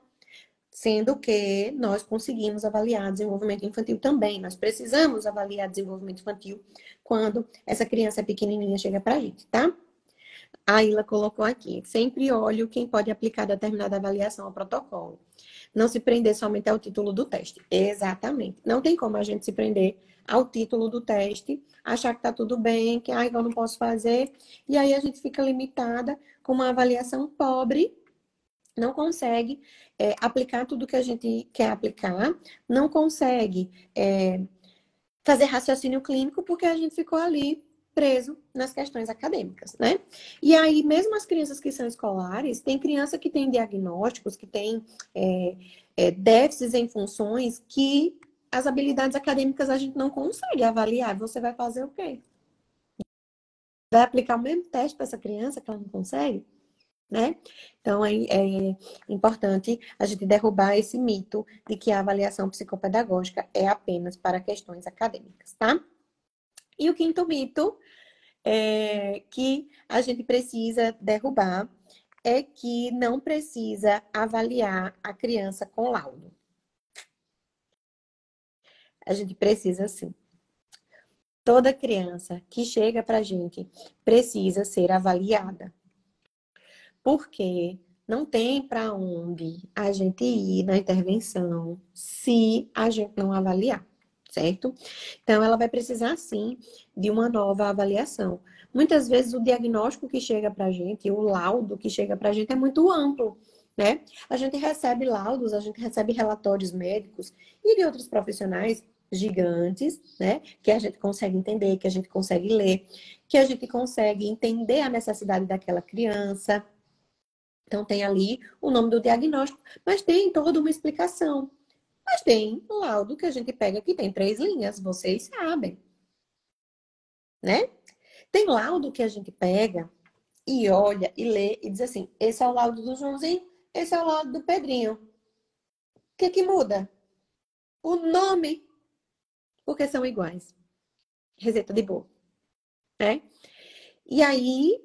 Sendo que nós conseguimos avaliar desenvolvimento infantil também. Nós precisamos avaliar desenvolvimento infantil quando essa criança pequenininha chega para a gente, tá? A Ila colocou aqui: sempre olho quem pode aplicar determinada avaliação ao protocolo não se prender somente ao título do teste. Exatamente. Não tem como a gente se prender ao título do teste, achar que está tudo bem, que ah, eu não posso fazer, e aí a gente fica limitada com uma avaliação pobre, não consegue é, aplicar tudo que a gente quer aplicar, não consegue é, fazer raciocínio clínico porque a gente ficou ali preso nas questões acadêmicas, né? E aí, mesmo as crianças que são escolares, tem criança que tem diagnósticos, que tem é, é, déficits em funções que as habilidades acadêmicas a gente não consegue avaliar. Você vai fazer o quê? Vai aplicar o mesmo teste para essa criança que ela não consegue? Né? Então, é, é importante a gente derrubar esse mito de que a avaliação psicopedagógica é apenas para questões acadêmicas, tá? E o quinto mito é, que a gente precisa derrubar é que não precisa avaliar a criança com laudo. A gente precisa sim. Toda criança que chega para a gente precisa ser avaliada. Porque não tem para onde a gente ir na intervenção se a gente não avaliar certo? Então, ela vai precisar sim de uma nova avaliação. Muitas vezes o diagnóstico que chega para a gente, o laudo que chega para a gente é muito amplo, né? A gente recebe laudos, a gente recebe relatórios médicos e de outros profissionais gigantes, né? Que a gente consegue entender, que a gente consegue ler, que a gente consegue entender a necessidade daquela criança. Então, tem ali o nome do diagnóstico, mas tem toda uma explicação. Mas tem laudo que a gente pega que tem três linhas, vocês sabem. Né? Tem laudo que a gente pega e olha e lê e diz assim: esse é o laudo do Joãozinho, esse é o laudo do Pedrinho. O que, que muda? O nome. Porque são iguais. Receita de bolo. Né? E aí,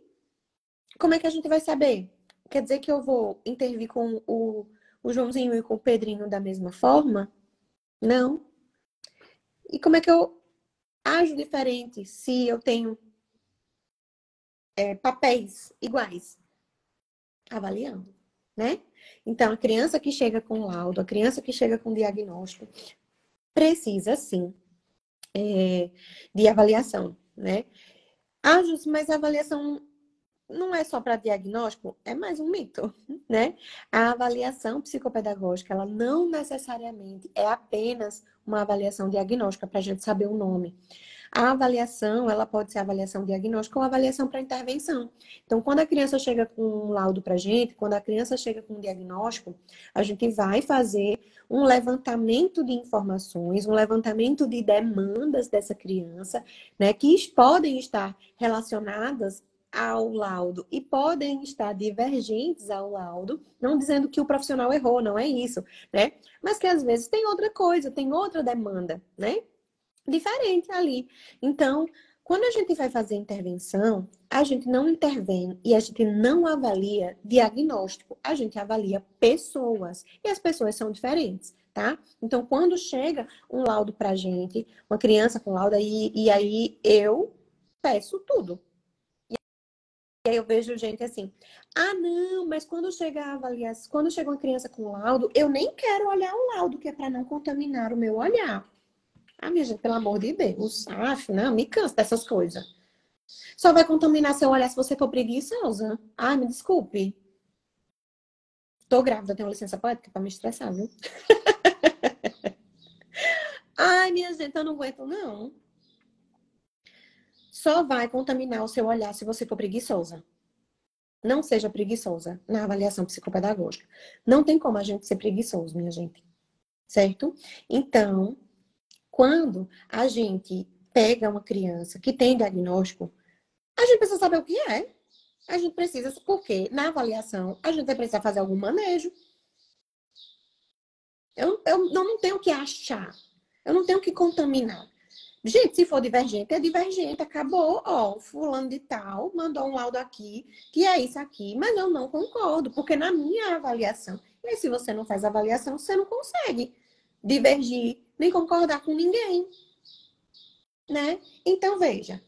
como é que a gente vai saber? Quer dizer que eu vou intervir com o o Joãozinho e com o Pedrinho da mesma forma? Não. E como é que eu ajo diferente se eu tenho é, papéis iguais? Avaliando, né? Então, a criança que chega com laudo, a criança que chega com diagnóstico, precisa sim é, de avaliação, né? Ah, mas a avaliação não é só para diagnóstico, é mais um mito, [laughs] né? A avaliação psicopedagógica, ela não necessariamente é apenas uma avaliação diagnóstica para a gente saber o nome. A avaliação, ela pode ser avaliação diagnóstica ou avaliação para intervenção. Então, quando a criança chega com um laudo para a gente, quando a criança chega com um diagnóstico, a gente vai fazer um levantamento de informações, um levantamento de demandas dessa criança, né, que podem estar relacionadas ao laudo e podem estar divergentes ao laudo, não dizendo que o profissional errou, não é isso, né? Mas que às vezes tem outra coisa, tem outra demanda, né? Diferente ali. Então, quando a gente vai fazer intervenção, a gente não intervém e a gente não avalia diagnóstico, a gente avalia pessoas. E as pessoas são diferentes. tá? Então, quando chega um laudo pra gente, uma criança com laudo, e, e aí eu peço tudo. E aí eu vejo gente assim, ah, não, mas quando chega a avaliação, quando chega uma criança com laudo, eu nem quero olhar o laudo, que é para não contaminar o meu olhar. Ah, minha gente, pelo amor de Deus, acho, não, me cansa dessas coisas. Só vai contaminar seu olhar se você for preguiçosa. Ai, me desculpe. Tô grávida, tenho licença poética para me estressar, viu? [laughs] Ai, minha gente, eu não aguento, não só vai contaminar o seu olhar se você for preguiçosa. Não seja preguiçosa na avaliação psicopedagógica. Não tem como a gente ser preguiçoso, minha gente. Certo? Então, quando a gente pega uma criança que tem diagnóstico, a gente precisa saber o que é. A gente precisa, porque na avaliação a gente vai precisar fazer algum manejo. Eu, eu não tenho que achar. Eu não tenho que contaminar. Gente, se for divergente, é divergente, acabou. Ó, fulano de tal mandou um laudo aqui, que é isso aqui, mas eu não concordo, porque na minha avaliação, e se você não faz avaliação, você não consegue divergir, nem concordar com ninguém. Né? Então, veja,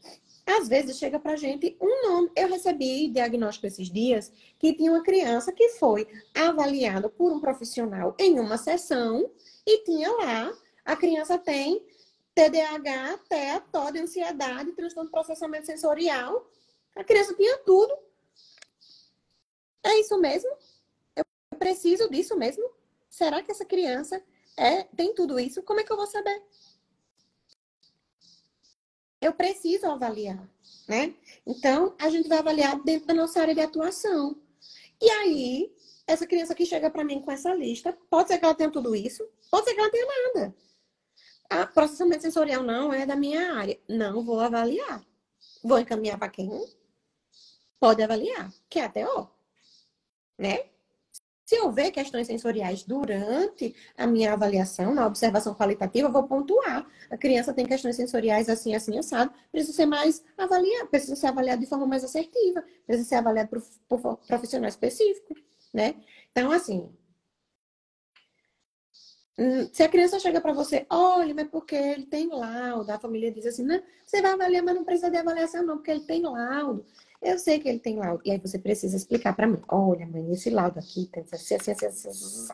às vezes chega pra gente um nome. Eu recebi diagnóstico esses dias que tinha uma criança que foi avaliada por um profissional em uma sessão e tinha lá, a criança tem TDAH, TEA, TOD, ansiedade, transtorno de processamento sensorial. A criança tinha tudo. É isso mesmo? Eu preciso disso mesmo? Será que essa criança é, tem tudo isso? Como é que eu vou saber? Eu preciso avaliar, né? Então, a gente vai avaliar dentro da nossa área de atuação. E aí, essa criança que chega para mim com essa lista, pode ser que ela tenha tudo isso, pode ser que ela tenha nada. Ah, processamento sensorial não é da minha área. Não vou avaliar. Vou encaminhar para quem pode avaliar, que é a TO. Né? Se houver questões sensoriais durante a minha avaliação, na observação qualitativa, eu vou pontuar. A criança tem questões sensoriais assim, assim, assado, precisa ser mais avaliado, precisa ser avaliado de forma mais assertiva, precisa ser avaliado por, por profissional específico, né? Então, assim, se a criança chega para você, olha, mas porque ele tem laudo, a família diz assim, não, você vai avaliar, mas não precisa de avaliação não, porque ele tem laudo. Eu sei que ele tem laudo. E aí você precisa explicar para mim, olha, mãe, esse laudo aqui tem assim, assim, assim, assim, assim.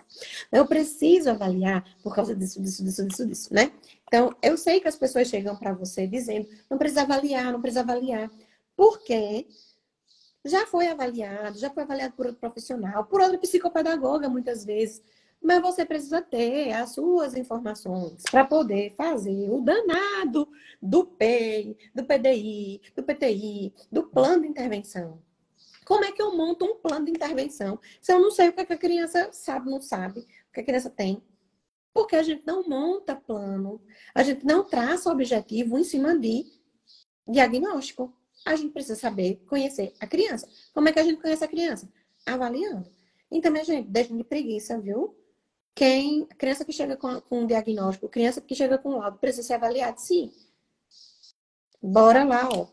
Eu preciso avaliar por causa disso, disso, disso, disso, disso, né? Então, eu sei que as pessoas chegam para você dizendo, não precisa avaliar, não precisa avaliar. Porque já foi avaliado, já foi avaliado por outro profissional, por outra psicopedagoga, muitas vezes mas você precisa ter as suas informações para poder fazer o danado do PEI, do PDI, do PTI, do plano de intervenção. Como é que eu monto um plano de intervenção se eu não sei o que, é que a criança sabe, não sabe, o que a criança tem? Porque a gente não monta plano, a gente não traça objetivo em cima de diagnóstico. A gente precisa saber conhecer a criança. Como é que a gente conhece a criança? Avaliando. Então, minha gente, deixa de preguiça, viu? Quem, criança que chega com, com um diagnóstico, criança que chega com laudo, precisa ser avaliada, sim. Bora lá, ó.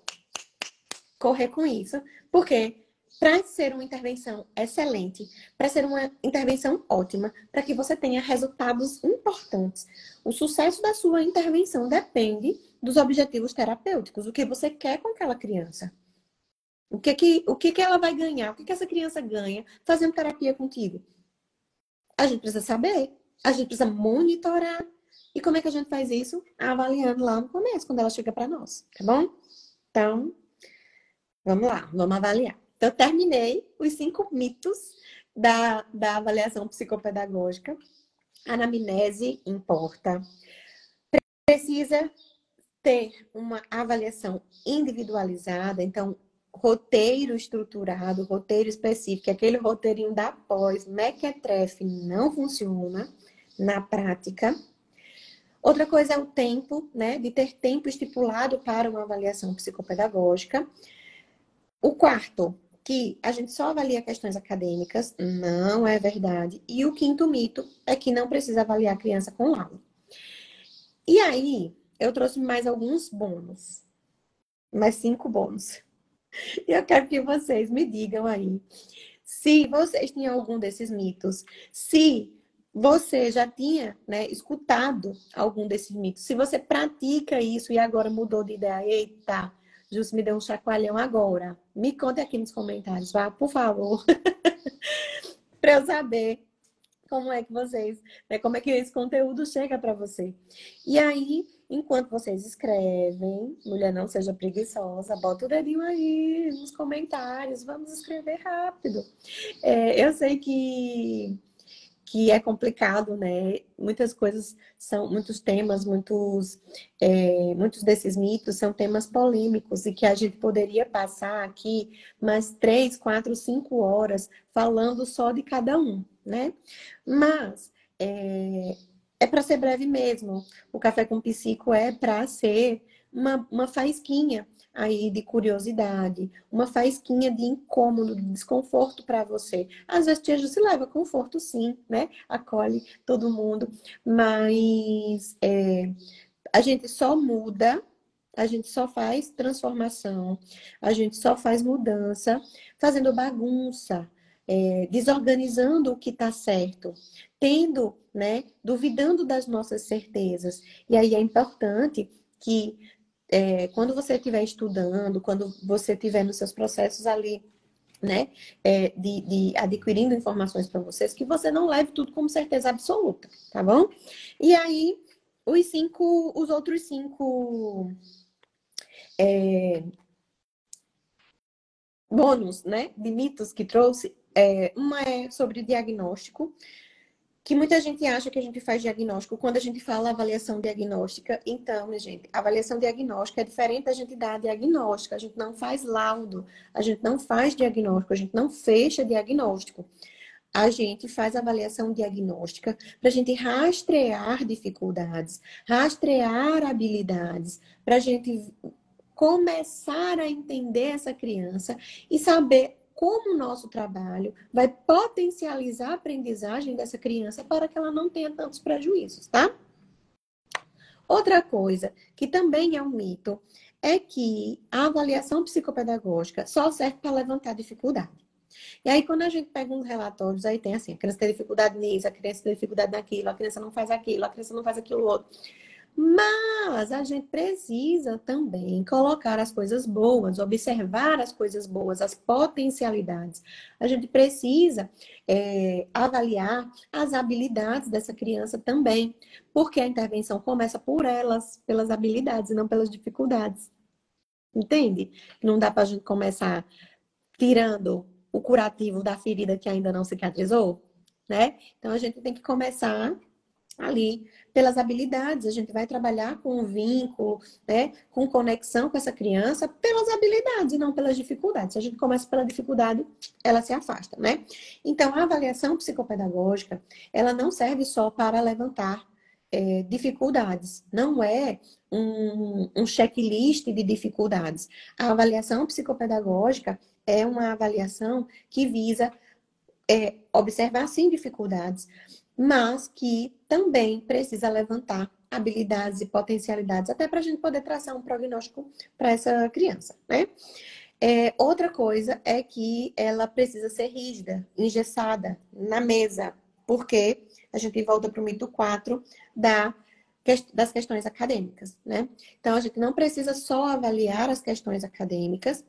Correr com isso. Porque para ser uma intervenção excelente, para ser uma intervenção ótima, para que você tenha resultados importantes, o sucesso da sua intervenção depende dos objetivos terapêuticos, o que você quer com aquela criança. O que que, o que, que ela vai ganhar? O que, que essa criança ganha fazendo terapia contigo? A gente precisa saber, a gente precisa monitorar. E como é que a gente faz isso? Avaliando lá no começo, quando ela chega para nós, tá bom? Então, vamos lá, vamos avaliar. Então, terminei os cinco mitos da, da avaliação psicopedagógica. Anamnese importa. Precisa ter uma avaliação individualizada, então roteiro estruturado, roteiro específico, aquele roteirinho da pós, mequetrefe, não funciona na prática. Outra coisa é o tempo, né? De ter tempo estipulado para uma avaliação psicopedagógica. O quarto, que a gente só avalia questões acadêmicas, não é verdade. E o quinto mito é que não precisa avaliar a criança com laudo. E aí, eu trouxe mais alguns bônus. Mais cinco bônus. [laughs] Eu quero que vocês me digam aí se vocês têm algum desses mitos, se você já tinha né, escutado algum desses mitos. Se você pratica isso e agora mudou de ideia, eita, Justo me deu um chacoalhão agora. Me conte aqui nos comentários, vá, por favor. [laughs] para eu saber como é que vocês, né, como é que esse conteúdo chega para você. E aí, enquanto vocês escrevem, mulher não seja preguiçosa, bota o dedinho aí nos comentários, vamos escrever rápido. É, eu sei que que é complicado, né? Muitas coisas são, muitos temas, muitos, é, muitos desses mitos são temas polêmicos e que a gente poderia passar aqui mais três, quatro, cinco horas falando só de cada um, né? Mas é, é para ser breve mesmo. O café com psico é para ser uma, uma faísquinha aí de curiosidade, uma faísquinha de incômodo, de desconforto para você. Às vezes Tia se leva conforto, sim, né? Acolhe todo mundo, mas é, a gente só muda, a gente só faz transformação, a gente só faz mudança, fazendo bagunça, é, desorganizando o que está certo, tendo, né, duvidando das nossas certezas. E aí é importante que é, quando você estiver estudando, quando você estiver nos seus processos ali, né, é, de, de, adquirindo informações para vocês, que você não leve tudo como certeza absoluta, tá bom? E aí, os cinco, os outros cinco é, bônus, né, de mitos que trouxe, é, uma é sobre diagnóstico, que muita gente acha que a gente faz diagnóstico quando a gente fala avaliação diagnóstica. Então, minha gente, avaliação diagnóstica é diferente da gente dar diagnóstico. A gente não faz laudo, a gente não faz diagnóstico, a gente não fecha diagnóstico. A gente faz avaliação diagnóstica para a gente rastrear dificuldades, rastrear habilidades, para a gente começar a entender essa criança e saber como o nosso trabalho vai potencializar a aprendizagem dessa criança para que ela não tenha tantos prejuízos, tá? Outra coisa que também é um mito é que a avaliação psicopedagógica só serve para levantar dificuldade. E aí, quando a gente pega uns relatórios, aí tem assim, a criança tem dificuldade nisso, a criança tem dificuldade naquilo, a criança não faz aquilo, a criança não faz aquilo outro. Mas a gente precisa também colocar as coisas boas, observar as coisas boas, as potencialidades. A gente precisa é, avaliar as habilidades dessa criança também, porque a intervenção começa por elas, pelas habilidades e não pelas dificuldades. Entende? Não dá para a gente começar tirando o curativo da ferida que ainda não cicatrizou, né? Então a gente tem que começar ali pelas habilidades. A gente vai trabalhar com um vínculo, né, com conexão com essa criança pelas habilidades não pelas dificuldades. Se a gente começa pela dificuldade, ela se afasta, né? Então, a avaliação psicopedagógica, ela não serve só para levantar é, dificuldades, não é um, um checklist de dificuldades. A avaliação psicopedagógica é uma avaliação que visa é, observar, sim, dificuldades, mas que também precisa levantar habilidades e potencialidades, até para a gente poder traçar um prognóstico para essa criança, né? É, outra coisa é que ela precisa ser rígida, engessada na mesa, porque a gente volta para o mito 4 da, das questões acadêmicas, né? Então, a gente não precisa só avaliar as questões acadêmicas,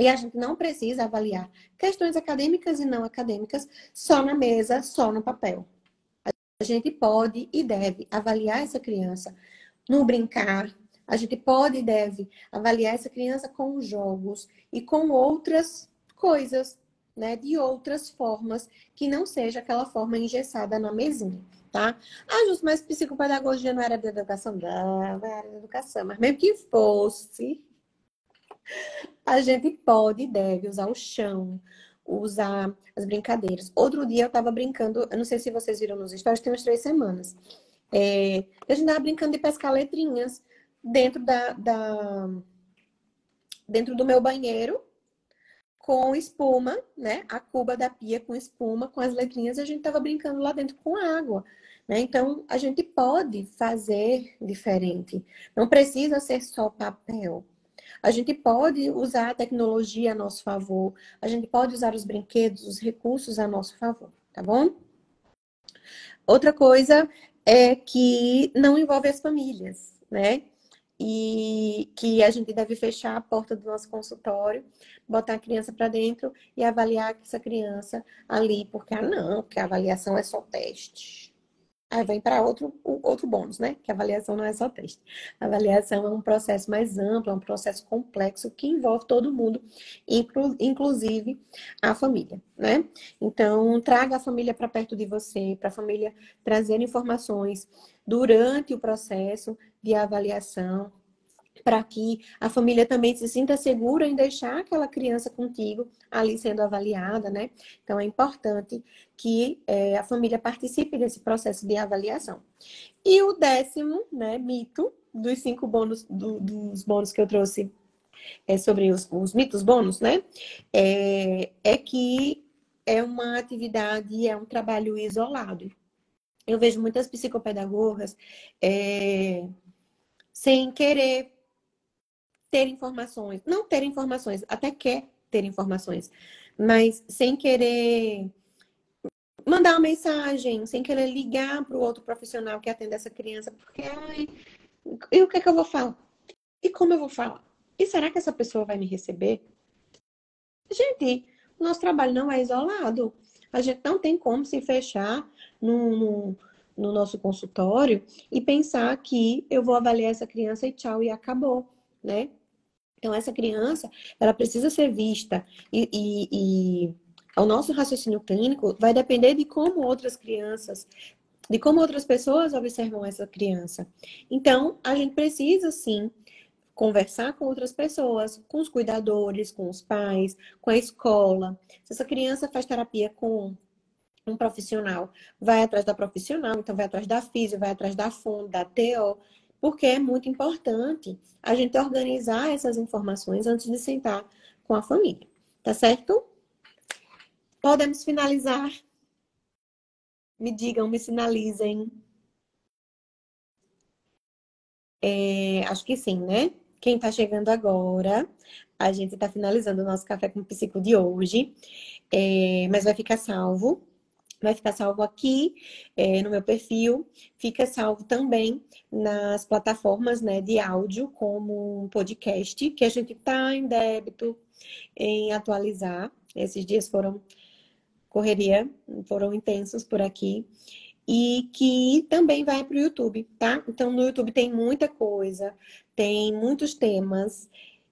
e a gente não precisa avaliar questões acadêmicas e não acadêmicas só na mesa, só no papel. A gente pode e deve avaliar essa criança no brincar. A gente pode e deve avaliar essa criança com jogos e com outras coisas, né? De outras formas que não seja aquela forma engessada na mesinha, tá? Ah, Justo, mas psicopedagogia não era de educação? Não, era de educação. Mas mesmo que fosse, a gente pode e deve usar o chão, usar as brincadeiras. Outro dia eu tava brincando, eu não sei se vocês viram nos stories, tem umas três semanas. É, a gente tava brincando de pescar letrinhas dentro da, da dentro do meu banheiro com espuma, né? A cuba da pia com espuma, com as letrinhas, a gente tava brincando lá dentro com água. Né? Então, a gente pode fazer diferente. Não precisa ser só papel. A gente pode usar a tecnologia a nosso favor, a gente pode usar os brinquedos, os recursos a nosso favor, tá bom? Outra coisa é que não envolve as famílias, né? E que a gente deve fechar a porta do nosso consultório, botar a criança para dentro e avaliar essa criança ali, porque ah, não, porque a avaliação é só teste Aí vem para outro, outro bônus, né? Que a avaliação não é só teste. A avaliação é um processo mais amplo, é um processo complexo que envolve todo mundo, inclu, inclusive a família, né? Então, traga a família para perto de você, para a família trazer informações durante o processo de avaliação, para que a família também se sinta segura em deixar aquela criança contigo ali sendo avaliada, né? Então é importante que é, a família participe desse processo de avaliação. E o décimo, né, mito dos cinco bônus, do, dos bônus que eu trouxe é, sobre os, os, mitos bônus, né? É, é que é uma atividade, é um trabalho isolado. Eu vejo muitas psicopedagogas é, sem querer ter informações, não ter informações, até quer ter informações, mas sem querer mandar uma mensagem, sem querer ligar para o outro profissional que atende essa criança, porque ai, e o que é que eu vou falar? E como eu vou falar? E será que essa pessoa vai me receber? Gente, nosso trabalho não é isolado. A gente não tem como se fechar no, no, no nosso consultório e pensar que eu vou avaliar essa criança e tchau, e acabou, né? Então, essa criança, ela precisa ser vista e, e, e o nosso raciocínio clínico vai depender de como outras crianças, de como outras pessoas observam essa criança. Então, a gente precisa sim conversar com outras pessoas, com os cuidadores, com os pais, com a escola. Se essa criança faz terapia com um profissional, vai atrás da profissional, então vai atrás da física, vai atrás da FUN, da TO porque é muito importante a gente organizar essas informações antes de sentar com a família, tá certo? Podemos finalizar? Me digam, me sinalizem. É, acho que sim, né? Quem está chegando agora, a gente está finalizando o nosso café com psico de hoje, é, mas vai ficar salvo vai ficar salvo aqui é, no meu perfil, fica salvo também nas plataformas né, de áudio, como um podcast, que a gente está em débito em atualizar. Esses dias foram correria, foram intensos por aqui. E que também vai para o YouTube, tá? Então, no YouTube tem muita coisa, tem muitos temas.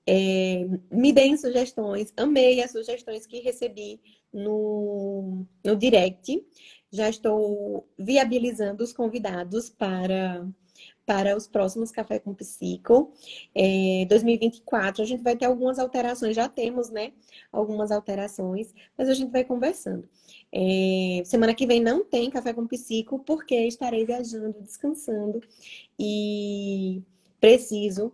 É, me deem sugestões, amei as sugestões que recebi no, no direct. Já estou viabilizando os convidados para, para os próximos Café com Psico. É, 2024, a gente vai ter algumas alterações, já temos, né? Algumas alterações, mas a gente vai conversando. É, semana que vem não tem Café com Psico, porque estarei viajando, descansando e preciso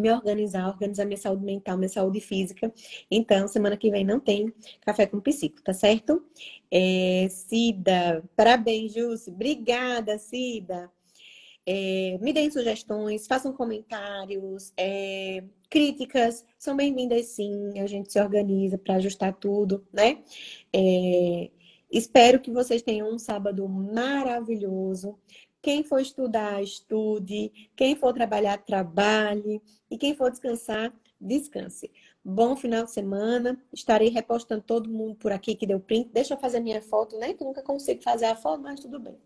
me organizar, organizar minha saúde mental, minha saúde física. Então, semana que vem não tem café com psico, tá certo? É, Cida, parabéns, Júcia. Obrigada, Cida. É, me deem sugestões, façam comentários, é, críticas, são bem-vindas sim. A gente se organiza para ajustar tudo, né? É, espero que vocês tenham um sábado maravilhoso. Quem for estudar, estude. Quem for trabalhar, trabalhe. E quem for descansar, descanse. Bom final de semana. Estarei repostando todo mundo por aqui que deu print. Deixa eu fazer minha foto, né? Que nunca consigo fazer a foto, mas tudo bem.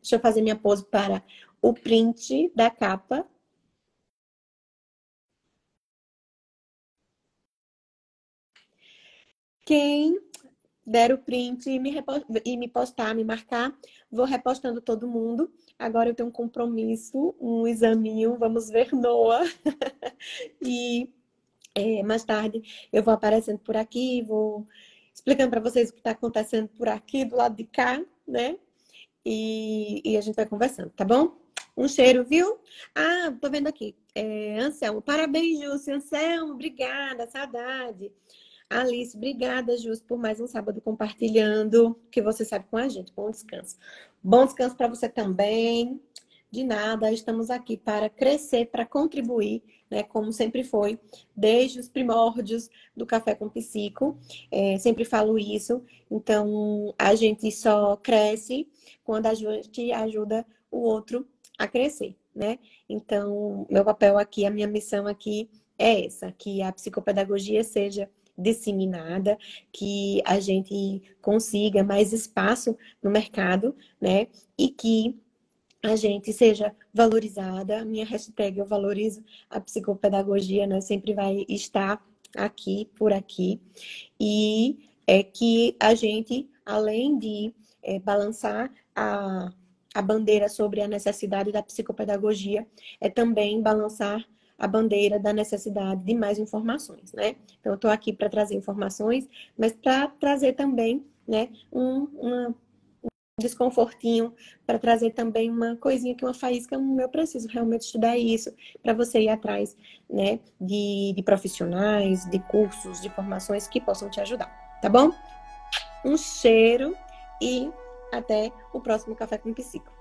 Deixa eu fazer minha pose para o print da capa. Quem der o print e me, e me postar, me marcar, vou repostando todo mundo. Agora eu tenho um compromisso, um examinho, vamos ver Noah. [laughs] e é, mais tarde eu vou aparecendo por aqui, vou explicando para vocês o que está acontecendo por aqui, do lado de cá, né? E, e, a gente vai conversando, tá bom? Um cheiro, viu? Ah, tô vendo aqui. É, Anselmo, parabéns, Júcio. Anselmo, obrigada, saudade. Alice, obrigada, Jus, por mais um sábado compartilhando o que você sabe com a gente. Bom descanso. Bom descanso para você também. De nada, estamos aqui para crescer, para contribuir né? Como sempre foi, desde os primórdios do Café com Psico. É, sempre falo isso. Então, a gente só cresce quando a gente ajuda o outro a crescer, né? Então, meu papel aqui, a minha missão aqui é essa, que a psicopedagogia seja disseminada, que a gente consiga mais espaço no mercado, né? E que a gente seja valorizada. Minha hashtag eu valorizo a psicopedagogia, né? Sempre vai estar aqui, por aqui. E é que a gente, além de é, balançar a, a bandeira sobre a necessidade da psicopedagogia, é também balançar a bandeira da necessidade de mais informações, né? Então, eu estou aqui para trazer informações, mas para trazer também, né, um, uma, um desconfortinho, para trazer também uma coisinha que uma faísca, hum, eu preciso realmente estudar isso, para você ir atrás, né, de, de profissionais, de cursos, de formações que possam te ajudar, tá bom? Um cheiro e até o próximo Café com Psico.